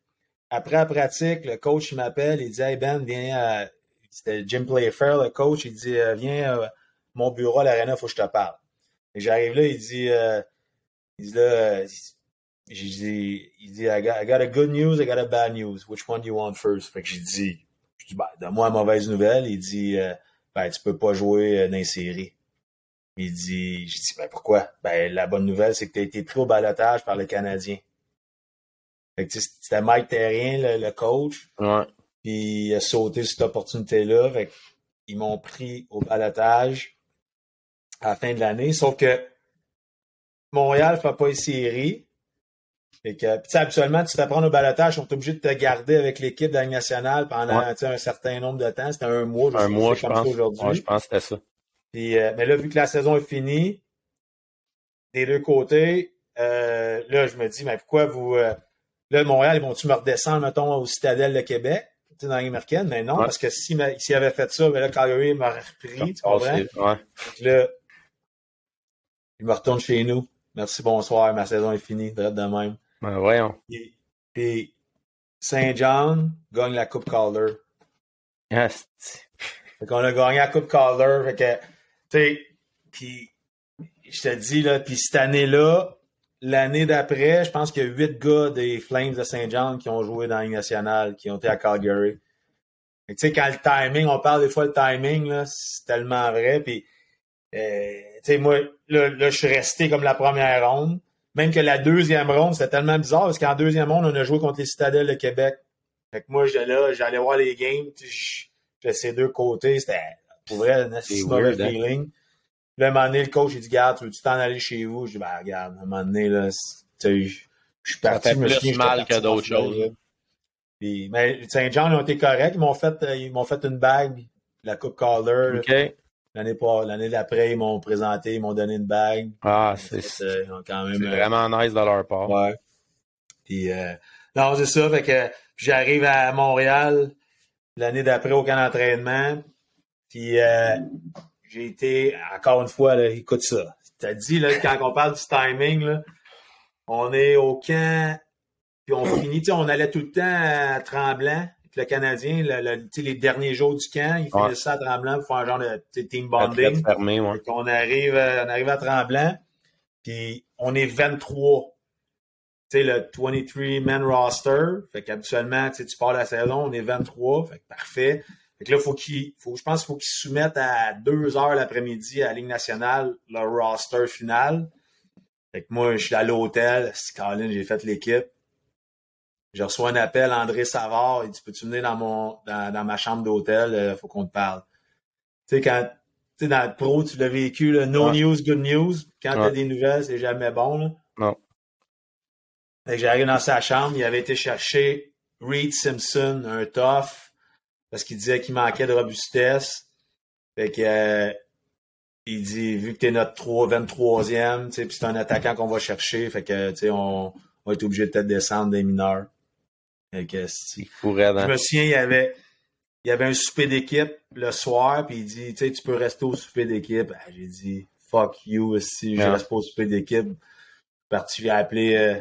Après la pratique, le coach m'appelle, il dit Hey Ben, viens à. C'était Jim Playfair, le coach, il dit euh, Viens à mon bureau à l'arena, il faut que je te parle. Et j'arrive là, il dit, euh, il dit là, j'ai dit, il dit, I got, I got, a good news, I got a bad news. Which one do you want first? Fait que j'ai dit, je dis, ben, donne-moi la mauvaise nouvelle. Il dit, euh, ben, tu peux pas jouer euh, dans les séries. Il dit, j'ai dit, ben, pourquoi? Ben, la bonne nouvelle, c'est que tu as été pris au balotage par le Canadien. Fait que, c'était Mike Terrien, le, coach. Ouais. Puis, il a sauté cette opportunité-là. Fait ils m'ont pris au balotage à la fin de l'année. Sauf que Montréal ne fait pas les séries. Fait que, tu sais, habituellement, tu te prends au balotage, on est obligé de te garder avec l'équipe de la nationale pendant un certain nombre de temps. C'était un mois, je un mois, je pense. aujourd'hui. je pense que c'était ça. Puis, euh, mais là, vu que la saison est finie, des deux côtés, euh, là, je me dis, mais pourquoi vous. Euh, là, Montréal, ils vont-tu me redescendre, mettons, au Citadelle de Québec, tu sais, dans l'américaine? Mais non, parce que s'ils si avaient fait ça, ben là, Calgary m'aurait repris, tu comprends? Là, il me retourne chez nous. Merci, bonsoir, ma saison est finie, de même. Ben, voyons. Et, Saint John gagne la Coupe Calder. Yes. Fait qu'on a gagné la Coupe Calder. Fait que, tu sais, puis je te dis, là, puis cette année-là, l'année d'après, je pense qu'il y a huit gars des Flames de Saint John qui ont joué dans la nationale, qui ont été à Calgary. Tu sais, quand le timing, on parle des fois le timing, là, c'est tellement vrai. Puis, euh, tu sais, moi, là, là, je suis resté comme la première ronde. Même que la deuxième ronde, c'était tellement bizarre parce qu'en deuxième ronde, on a joué contre les Citadelles de Québec. Fait que moi, j'allais là, j'allais voir les games. J'ai ces deux côtés. C'était pour vrai un mauvais hein? feeling. Là, à un moment donné, le coach, il dit, garde, tu veux-tu t'en aller chez vous? Je dis, ben, regarde, à un moment donné, là, je suis parti. Ça fait plus mal que d'autres choses. Puis, mais Saint-Jean, ils ont été corrects. Ils m'ont fait, ils m'ont fait une bague, la Coupe Calder. OK. L'année l'année d'après, ils m'ont présenté, ils m'ont donné une bague. Ah, c'est euh, quand même. Euh, vraiment nice de leur part. Ouais. Puis euh, non, c'est ça. Fait que j'arrive à Montréal l'année d'après au camp d'entraînement. Puis j'ai été, encore une fois, là, écoute ça. T'as dit, là, quand on parle du timing, là, on est au camp, puis on finit, on allait tout le temps à Tremblant le Canadien, les derniers jours du camp, il fait ça à Tremblant pour faire un genre de team bonding. on, arrive, euh, on arrive à Tremblant, puis on est 23. Tu sais, le 23-man roster. Fait qu'habituellement, tu pars la saison, on est 23. Fait que parfait. Fait que là, faut qu'il, faut, je pense qu'il faut qu'ils soumettent à 2 heures l'après-midi à la Ligue nationale le roster final. Fait que moi, je suis à l'hôtel. Colin, j'ai fait l'équipe je reçois un appel, André Savard, il dit Peux-tu venir dans mon dans, ma chambre d'hôtel, il euh, faut qu'on te parle. Tu sais, quand tu sais, dans le pro, tu l'as vécu, là, no news, good news. Quand tu as des nouvelles, c'est jamais bon. Là. Non. Fait que j'arrive dans sa chambre, il avait été chercher Reed Simpson, un tough, parce qu'il disait qu'il manquait de robustesse. Fait que euh, il dit vu que tu es notre 3, 23e, tu sais, puis c'est un attaquant qu'on va chercher, fait que tu sais, on, on va être obligé de peut-être descendre des mineurs. Je me souviens, il y avait, il y avait un souper d'équipe le soir, puis il dit, tu sais, tu peux rester au souper d'équipe. Ah, j'ai dit, fuck you, si je reste pas au souper d'équipe. Parti, j'ai appelé, euh,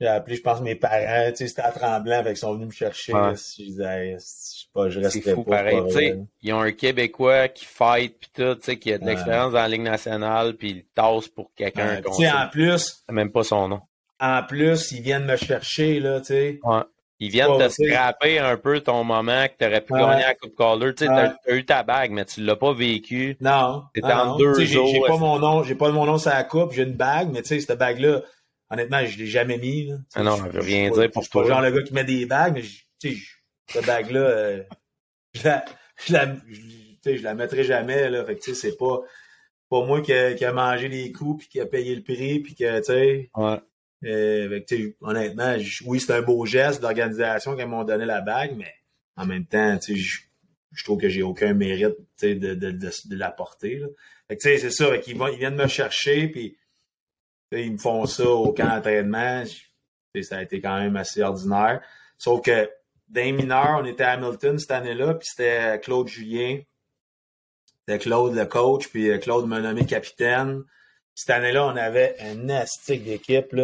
j'ai appelé, je pense, mes parents, tu sais, c'était à Tremblant, fait qu'ils sont venus me chercher. si je disais, je sais pas, je restais pas. pareil, tu sais, ils ont un Québécois qui fight, puis tout, tu sais, qui a de l'expérience dans la Ligue nationale, puis il tasse pour quelqu'un. tu sais, en plus. Même pas son nom. En plus, ils viennent me chercher, là, tu sais. Ouais. Ils viennent te scraper un peu ton moment que tu aurais pu gagner à la Coupe Caller. Tu sais, as, eu ta bague, mais tu l'as pas vécu. Non. C'était en deux jours. J'ai pas mon nom, j'ai pas mon nom sur la coupe, j'ai une bague, mais tu sais, cette bague-là, honnêtement, je l'ai jamais mis. Là. Ah non, je veux rien dire pour toi. Genre le gars qui met des bagues, mais tu sais, cette bague-là, euh, je la, je la, je, je la mettrai jamais, là. Fait que tu sais, c'est pas, pas moi qui a, qui a mangé les coups puis qui a payé le prix puis que, tu sais. Ouais. Euh, honnêtement, oui, c'est un beau geste d'organisation qu'ils m'ont donné la bague, mais en même temps, je, trouve que j'ai aucun mérite de, de, de l'apporter. c'est ça, ils, viennent me chercher, puis ils me font ça au camp d'entraînement. Ça a été quand même assez ordinaire. Sauf que d'un mineur, on était à Hamilton cette année-là, puis c'était Claude Julien. C'était Claude le coach, puis euh, Claude m'a nommé capitaine. Cette année-là, on avait un astique d'équipe.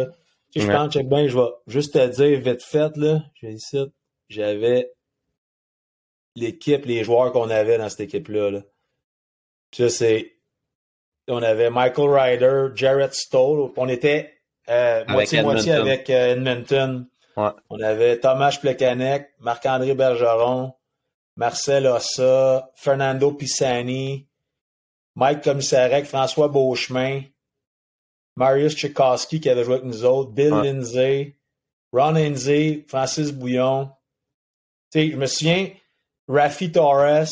Je pense, check bien, je vais juste te dire vite fait, là, j'avais l'équipe, les joueurs qu'on avait dans cette équipe-là. Là. ça, c'est. On avait Michael Ryder, Jarrett Stoll. On était moitié-moitié avec, Edmonton. On avait Thomas Plekanec, Marc-André Bergeron, Marcel Ossa, Fernando Pisani, Mike Commissarek, François Beauchemin, Marius Tchaikovsky qui avait joué avec nous autres, Bill Lindsay, Ron Lindsay, Francis Bouillon. Tu sais, je me souviens, Rafi Torres.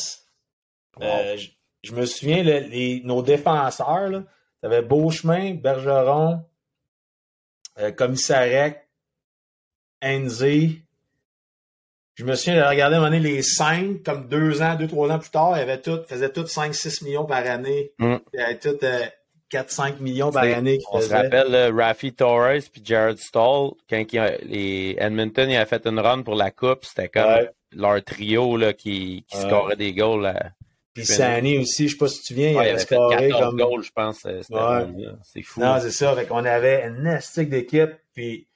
Euh, je, me souviens, les, nos défenseurs, t'avais Beauchemin, Bergeron, euh, Commissarek, Enzi. Je me souviens de regarder à un moment donné les cinq, comme deux ans, deux, trois ans plus tard, ils avaient tout, faisaient tout 5-6 millions par année. Mm. Ils avaient tout 4-5 millions par année. On se rappelle euh, Rafi Torres puis Jared Stall, quand les Edmonton ils avaient fait une run pour la Coupe, c'était comme leur trio là, qui, qui scorait des goals. Là. Puis Sani aussi, je sais pas si tu viens, il avait scoré comme... goals, je pense. C'est fou. Non, c'est ça. Fait qu'on avait une nestique d'équipe, puis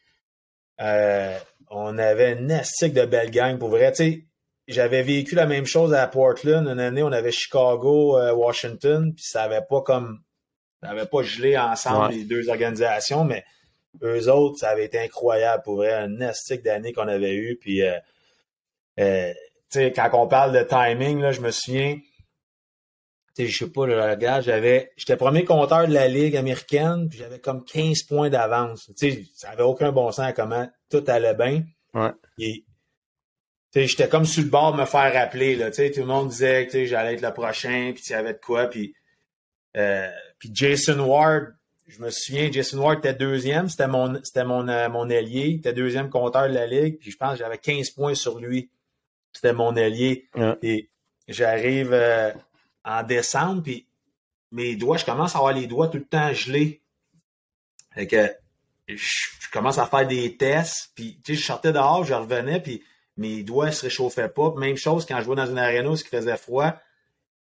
euh, on avait une nestique de belle gang pour vrai. Tu sais, j'avais vécu la même chose à Portland. Une année, on avait Chicago, euh, Washington, puis ça avait pas comme ça avait pas gelé ensemble les deux organisations, mais eux autres, ça avait été incroyable pour vrai, un nestique d'année qu'on avait eu. Puis euh, euh, quand on parle de timing, là, je me souviens, je sais pas, le regarde, j'avais, j'étais premier compteur de la Ligue américaine, puis j'avais comme 15 points d'avance. Ça avait aucun bon sens à comment tout allait bien. Ouais. j'étais comme sur le bord de me faire rappeler. Là, tout le monde disait que j'allais être le prochain, puis il y avait de quoi. Puis, euh, puis Jason Ward, je me souviens, Jason Ward était deuxième, c'était mon, c'était mon, euh, mon allié, il était deuxième compteur de la Ligue, puis je pense que j'avais 15 points sur lui. C'était mon allié. Et j'arrive euh, en décembre, puis mes doigts, je commence à avoir les doigts tout le temps gelés. Fait que je, commence à faire des tests, puis tu sais, je sortais dehors, je revenais, puis mes doigts ne se réchauffaient pas. Même chose quand je jouais dans une arena où il faisait froid,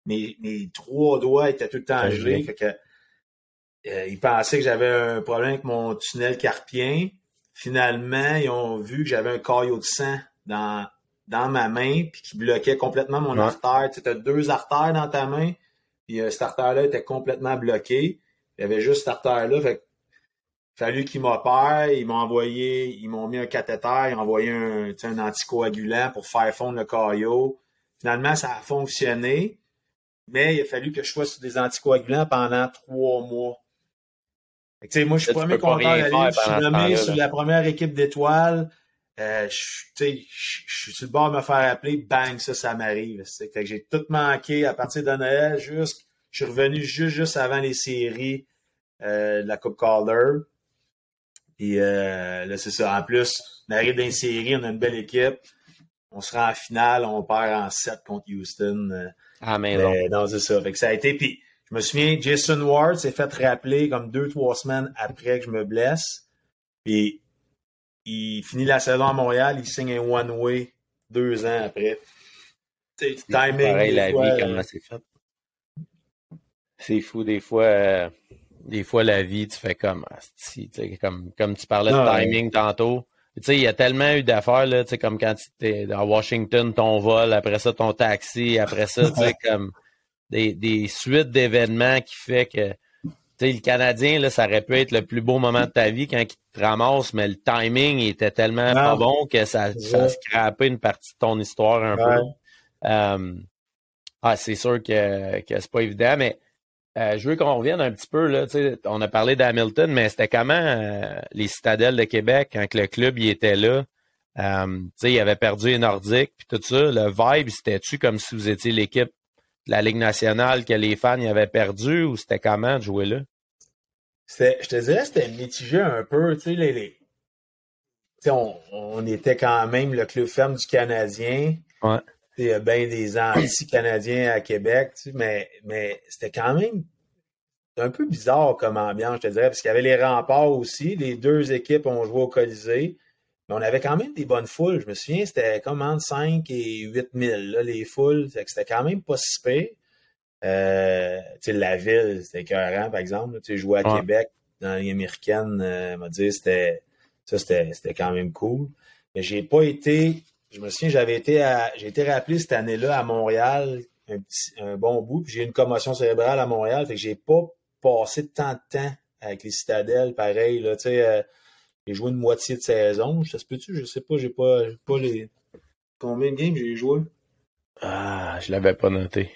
mes, mes trois doigts étaient tout le temps gelés. Fait que euh, ils pensaient que j'avais un problème avec mon tunnel carpien. Finalement, ils ont vu que j'avais un caillot de sang dans, dans ma main, puis qui bloquait complètement mon artère. Tu as deux artères dans ta main, puis euh, cette artère-là était complètement bloquée. Il y avait juste cette artère-là. Fait fallu qu'ils m'opèrent. Ils m'ont envoyé, ils m'ont mis un cathéter, ils ont envoyé un, un anticoagulant pour faire fondre le caillot. Finalement, ça a fonctionné, mais il a fallu que je sois sur des anticoagulants pendant trois mois. Moi, je suis premier compteur de la Je suis nommé sur la première équipe d'étoiles. Euh, je, suis sur le bord de me faire appeler, bang, ça, ça m'arrive. que j'ai tout manqué à partir de Noël, juste, je suis revenu juste, juste avant les séries euh, de la Coupe Calder. Et euh, là, c'est ça. En plus, on arrive dans les séries, on a une belle équipe. On sera en finale, on perd en 7 contre Houston. Ah, mais non. c'est ça. Fait que ça a été. Puis, je me souviens, Jason Ward s'est fait rappeler comme deux, trois semaines après que je me blesse. Puis, il finit la saison à Montréal, il signe un one-way deux ans après. C'est timing. Pareil, la vie, comment c'est fait. C'est fou, des fois. Euh, des fois, la vie, tu fais comme. Comme, comme tu parlais de timing tantôt. Tu sais, il y a tellement eu d'affaires, là, tu sais, comme quand tu étais à Washington, ton vol, après ça, ton taxi, après ça, tu sais, comme des, des suites d'événements qui fait que le Canadien, là, ça aurait pu être le plus beau moment de ta vie quand il te ramasse, mais le timing était tellement pas bon que ça, ça a scrappé une partie de ton histoire un peu. Euh, ah, c'est sûr que, que c'est pas évident, mais euh, je veux qu'on revienne un petit peu. Là, on a parlé d'Hamilton, mais c'était comment euh, les citadelles de Québec quand le club y était là? Il avait perdu les Nordiques, puis tout ça. Le vibe, c'était-tu comme si vous étiez l'équipe la Ligue nationale que les fans y avaient perdu ou c'était comment de jouer là? je te dirais c'était mitigé un peu. Tu sais, les, on, on, était quand même le club ferme du Canadien. Ouais. Il y a bien des anti-Canadiens à Québec, mais, mais c'était quand même un peu bizarre comme ambiance, je te dirais, parce qu'il y avait les remparts aussi. Les deux équipes ont joué au Colisée. Mais on avait quand même des bonnes foules. Je me souviens, c'était comme entre 5 et 8 000, là, les foules. C'était quand même pas si pire. Euh, la ville, c'était écœurant, par exemple. Tu jouer à Québec, dans la Ligue américaine, euh, m'a dit c'était ça, c'était quand même cool. Mais j'ai pas été. Je me souviens, j'avais été à. J'ai été rappelé cette année-là à Montréal un, petit, un bon bout, puis j'ai eu une commotion cérébrale à Montréal. Fait que j'ai pas passé tant de temps avec les citadelles, pareil. Là, euh, j'ai joué une moitié de saison. Ça se peut-tu? Je sais pas, j'ai pas, pas les. Combien de games j'ai joué? Ah, je l'avais pas noté.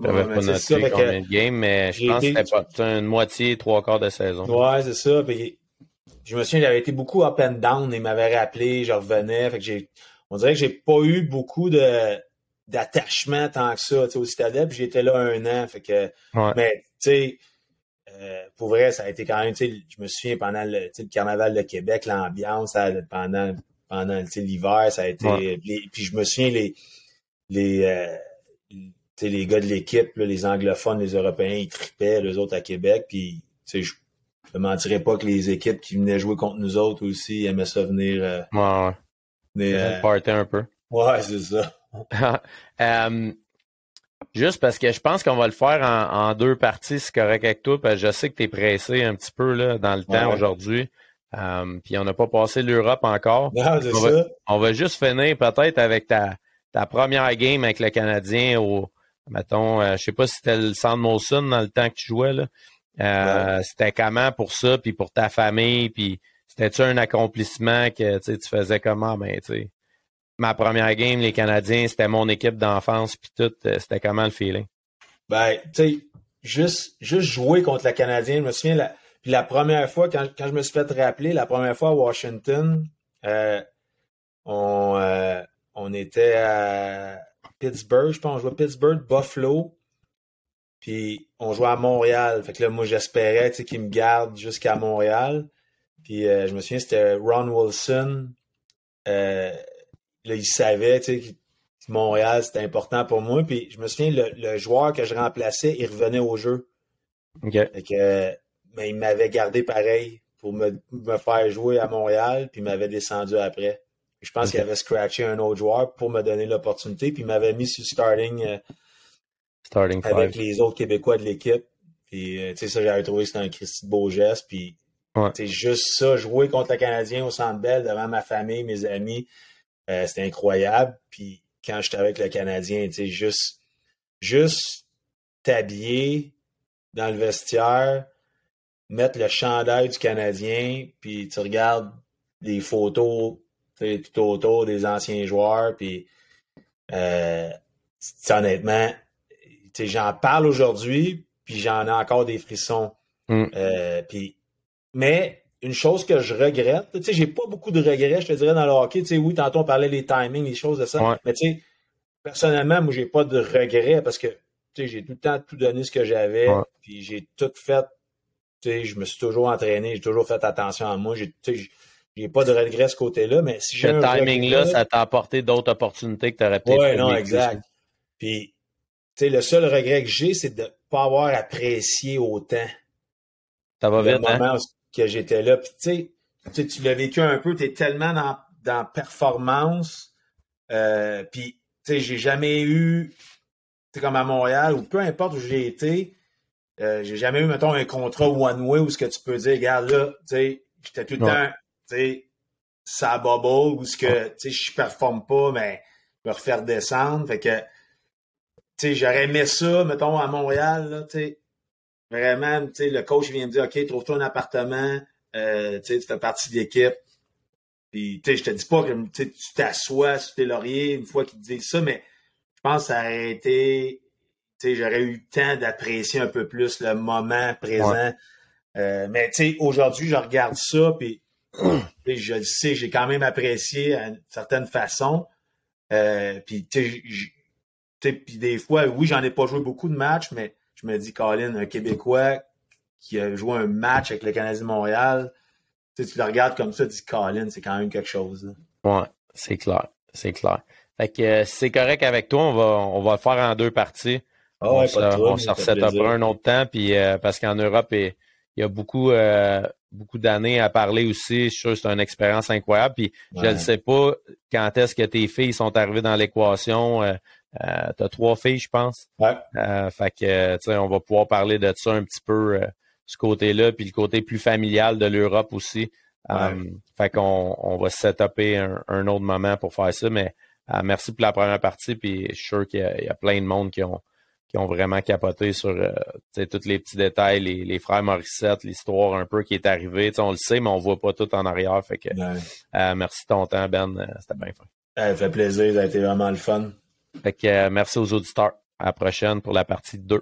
Je l'avais pas noté combien de games, mais je pense que c'était pas une moitié, trois quarts de saison. Ouais, c'est ça. je me souviens, j'avais été beaucoup up and down. Il m'avait rappelé, je revenais. Fait que j'ai, on dirait que j'ai pas eu beaucoup de d'attachement tant que ça au Citadel. Puis j'étais là un an. Fait que, Mais tu sais, pour vrai, ça a été quand même, tu sais, je me souviens pendant le, le carnaval de Québec, l'ambiance pendant pendant l'hiver, ça a été. puis je me souviens les les euh, les gars de l'équipe, les anglophones, les Européens, ils tripaient, les autres à Québec. Puis je ne mentirais pas que les équipes qui venaient jouer contre nous autres aussi aimaient ça venir. Euh, ouais, ouais. un peu. Ouais, c'est ça. Euh, juste parce que je pense qu'on va le faire en, deux parties, c'est correct avec toi, parce que je sais que tu es pressé un petit peu là, dans le temps aujourd'hui. Euh, puis on n'a pas passé l'Europe encore. Non, on, va, on va juste finir peut-être avec ta, ta première game avec le Canadien au, mettons, euh, je sais pas si c'était le Sand Molson dans le temps que tu jouais là. C'était comment pour ça, puis pour ta famille, puis c'était-tu un accomplissement que tu faisais comment, ben tu sais ma première game, les Canadiens, c'était mon équipe d'enfance, puis tout, euh, c'était comment le feeling? Ben, tu sais, juste, juste jouer contre la Canadienne, je me souviens, la, puis la première fois, quand, quand je me suis fait rappeler, la première fois à Washington, euh, on, euh, on était à Pittsburgh, je pense, on jouait Pittsburgh, Buffalo, puis on jouait à Montréal. Fait que là, moi, j'espérais qu'ils me gardent jusqu'à Montréal. Puis je me souviens, c'était Ron Wilson. Là, il savait, tu sais, que Montréal, c'était important pour moi. Puis je me souviens, le, joueur que je remplaçais, il revenait au jeu. Fait mais il m'avait gardé pareil pour me, faire jouer à Montréal, puis il m'avait descendu après. Je pense qu'il avait scratché un autre joueur pour me donner l'opportunité, puis il m'avait mis sur starting, euh, starting avec les autres Québécois de l'équipe. Puis, euh, tu sais, ça, j'avais trouvé que c'était un Christy beau geste. Puis, c'est juste ça, jouer contre le Canadien au Centre Bell devant ma famille, mes amis, euh, c'était incroyable. Puis quand j'étais avec le Canadien, tu sais, juste, juste t'habiller dans le vestiaire, mettre le chandail du Canadien, puis tu regardes des photos tout autour des anciens joueurs, puis euh, honnêtement, j'en parle aujourd'hui, puis j'en ai encore des frissons. Mm. Euh, puis, mais une chose que je regrette, tu sais, j'ai pas beaucoup de regrets, je te dirais, dans le hockey. Tu sais, oui, tantôt on parlait des timings, les choses de ça. Mais tu sais, personnellement, moi, j'ai pas de regrets parce que, tu sais, j'ai tout le temps tout donné ce que j'avais. Puis j'ai tout fait. Tu sais, je me suis toujours entraîné, j'ai toujours fait attention à moi. J'ai, tu sais, j'ai pas de regrets de ce côté-là, mais si j'ai. Ce timing-là, ça t'a apporté d'autres opportunités que tu aurais peut-être. Oui, non, exact. Puis, tu sais, le seul regret que j'ai, c'est de pas avoir apprécié autant. Ça va vite, hein? Que j'étais là. Puis tu sais, tu l'as vécu un peu, tu es tellement dans, dans performance. Euh, puis tu sais, j'ai jamais eu, tu comme à Montréal, ou peu importe où j'ai été, euh, j'ai jamais eu, mettons, un contrat one-way où ce que tu peux dire, regarde là, tu sais, j'étais tout le temps, tu sais, ça bubble, où ce que, tu sais, je performe pas, mais je me refaire descendre. Fait que, tu sais, j'aurais aimé ça, mettons, à Montréal, là, tu sais, Vraiment, tu sais, le coach vient me dire, OK, trouve-toi un appartement, euh, tu fais partie de l'équipe. Puis, tu sais, je te dis pas que tu t'assois sur tes lauriers une fois qu'ils te disent ça, mais je pense que ça aurait été, tu sais, j'aurais eu le temps d'apprécier un peu plus le moment présent. Euh, mais, tu sais, aujourd'hui, je regarde ça, puis je le sais, j'ai quand même apprécié à une certaine façon. Euh, puis, tu sais, puis des fois, oui, j'en ai pas joué beaucoup de matchs, mais je me dis, Colin, un Québécois qui a joué un match avec le Canadien de Montréal, tu, le regardes comme ça, tu dis, Colin, c'est quand même quelque chose. Oui, c'est clair. C'est clair. Fait que euh, c'est correct avec toi, on va, on va le faire en deux parties. Ah on, se, on se un autre temps, puis euh, parce qu'en Europe, il, y a beaucoup, euh, beaucoup d'années à parler aussi. Je suis sûr que c'est une expérience incroyable. Puis je ne sais pas quand est-ce que tes filles sont arrivées dans l'équation. Euh, tu as trois filles, je pense. Ouais. Euh, fait que, tu sais, on va pouvoir parler de ça un petit peu, euh, ce côté-là, puis le côté plus familial de l'Europe aussi. Euh, fait qu'on on va se un, un autre moment pour faire ça, mais merci pour la première partie, puis je suis sûr qu'il y, a plein de monde qui ont, qui ont vraiment capoté sur tous les petits détails, les, les frères Morissette, l'histoire un peu qui est arrivée. On le sait, mais on voit pas tout en arrière. Fait que merci de ton temps, Ben. C'était bien fun. Ça fait plaisir, ça a été vraiment le fun. Euh, merci aux auditeurs. À la prochaine pour la partie 2.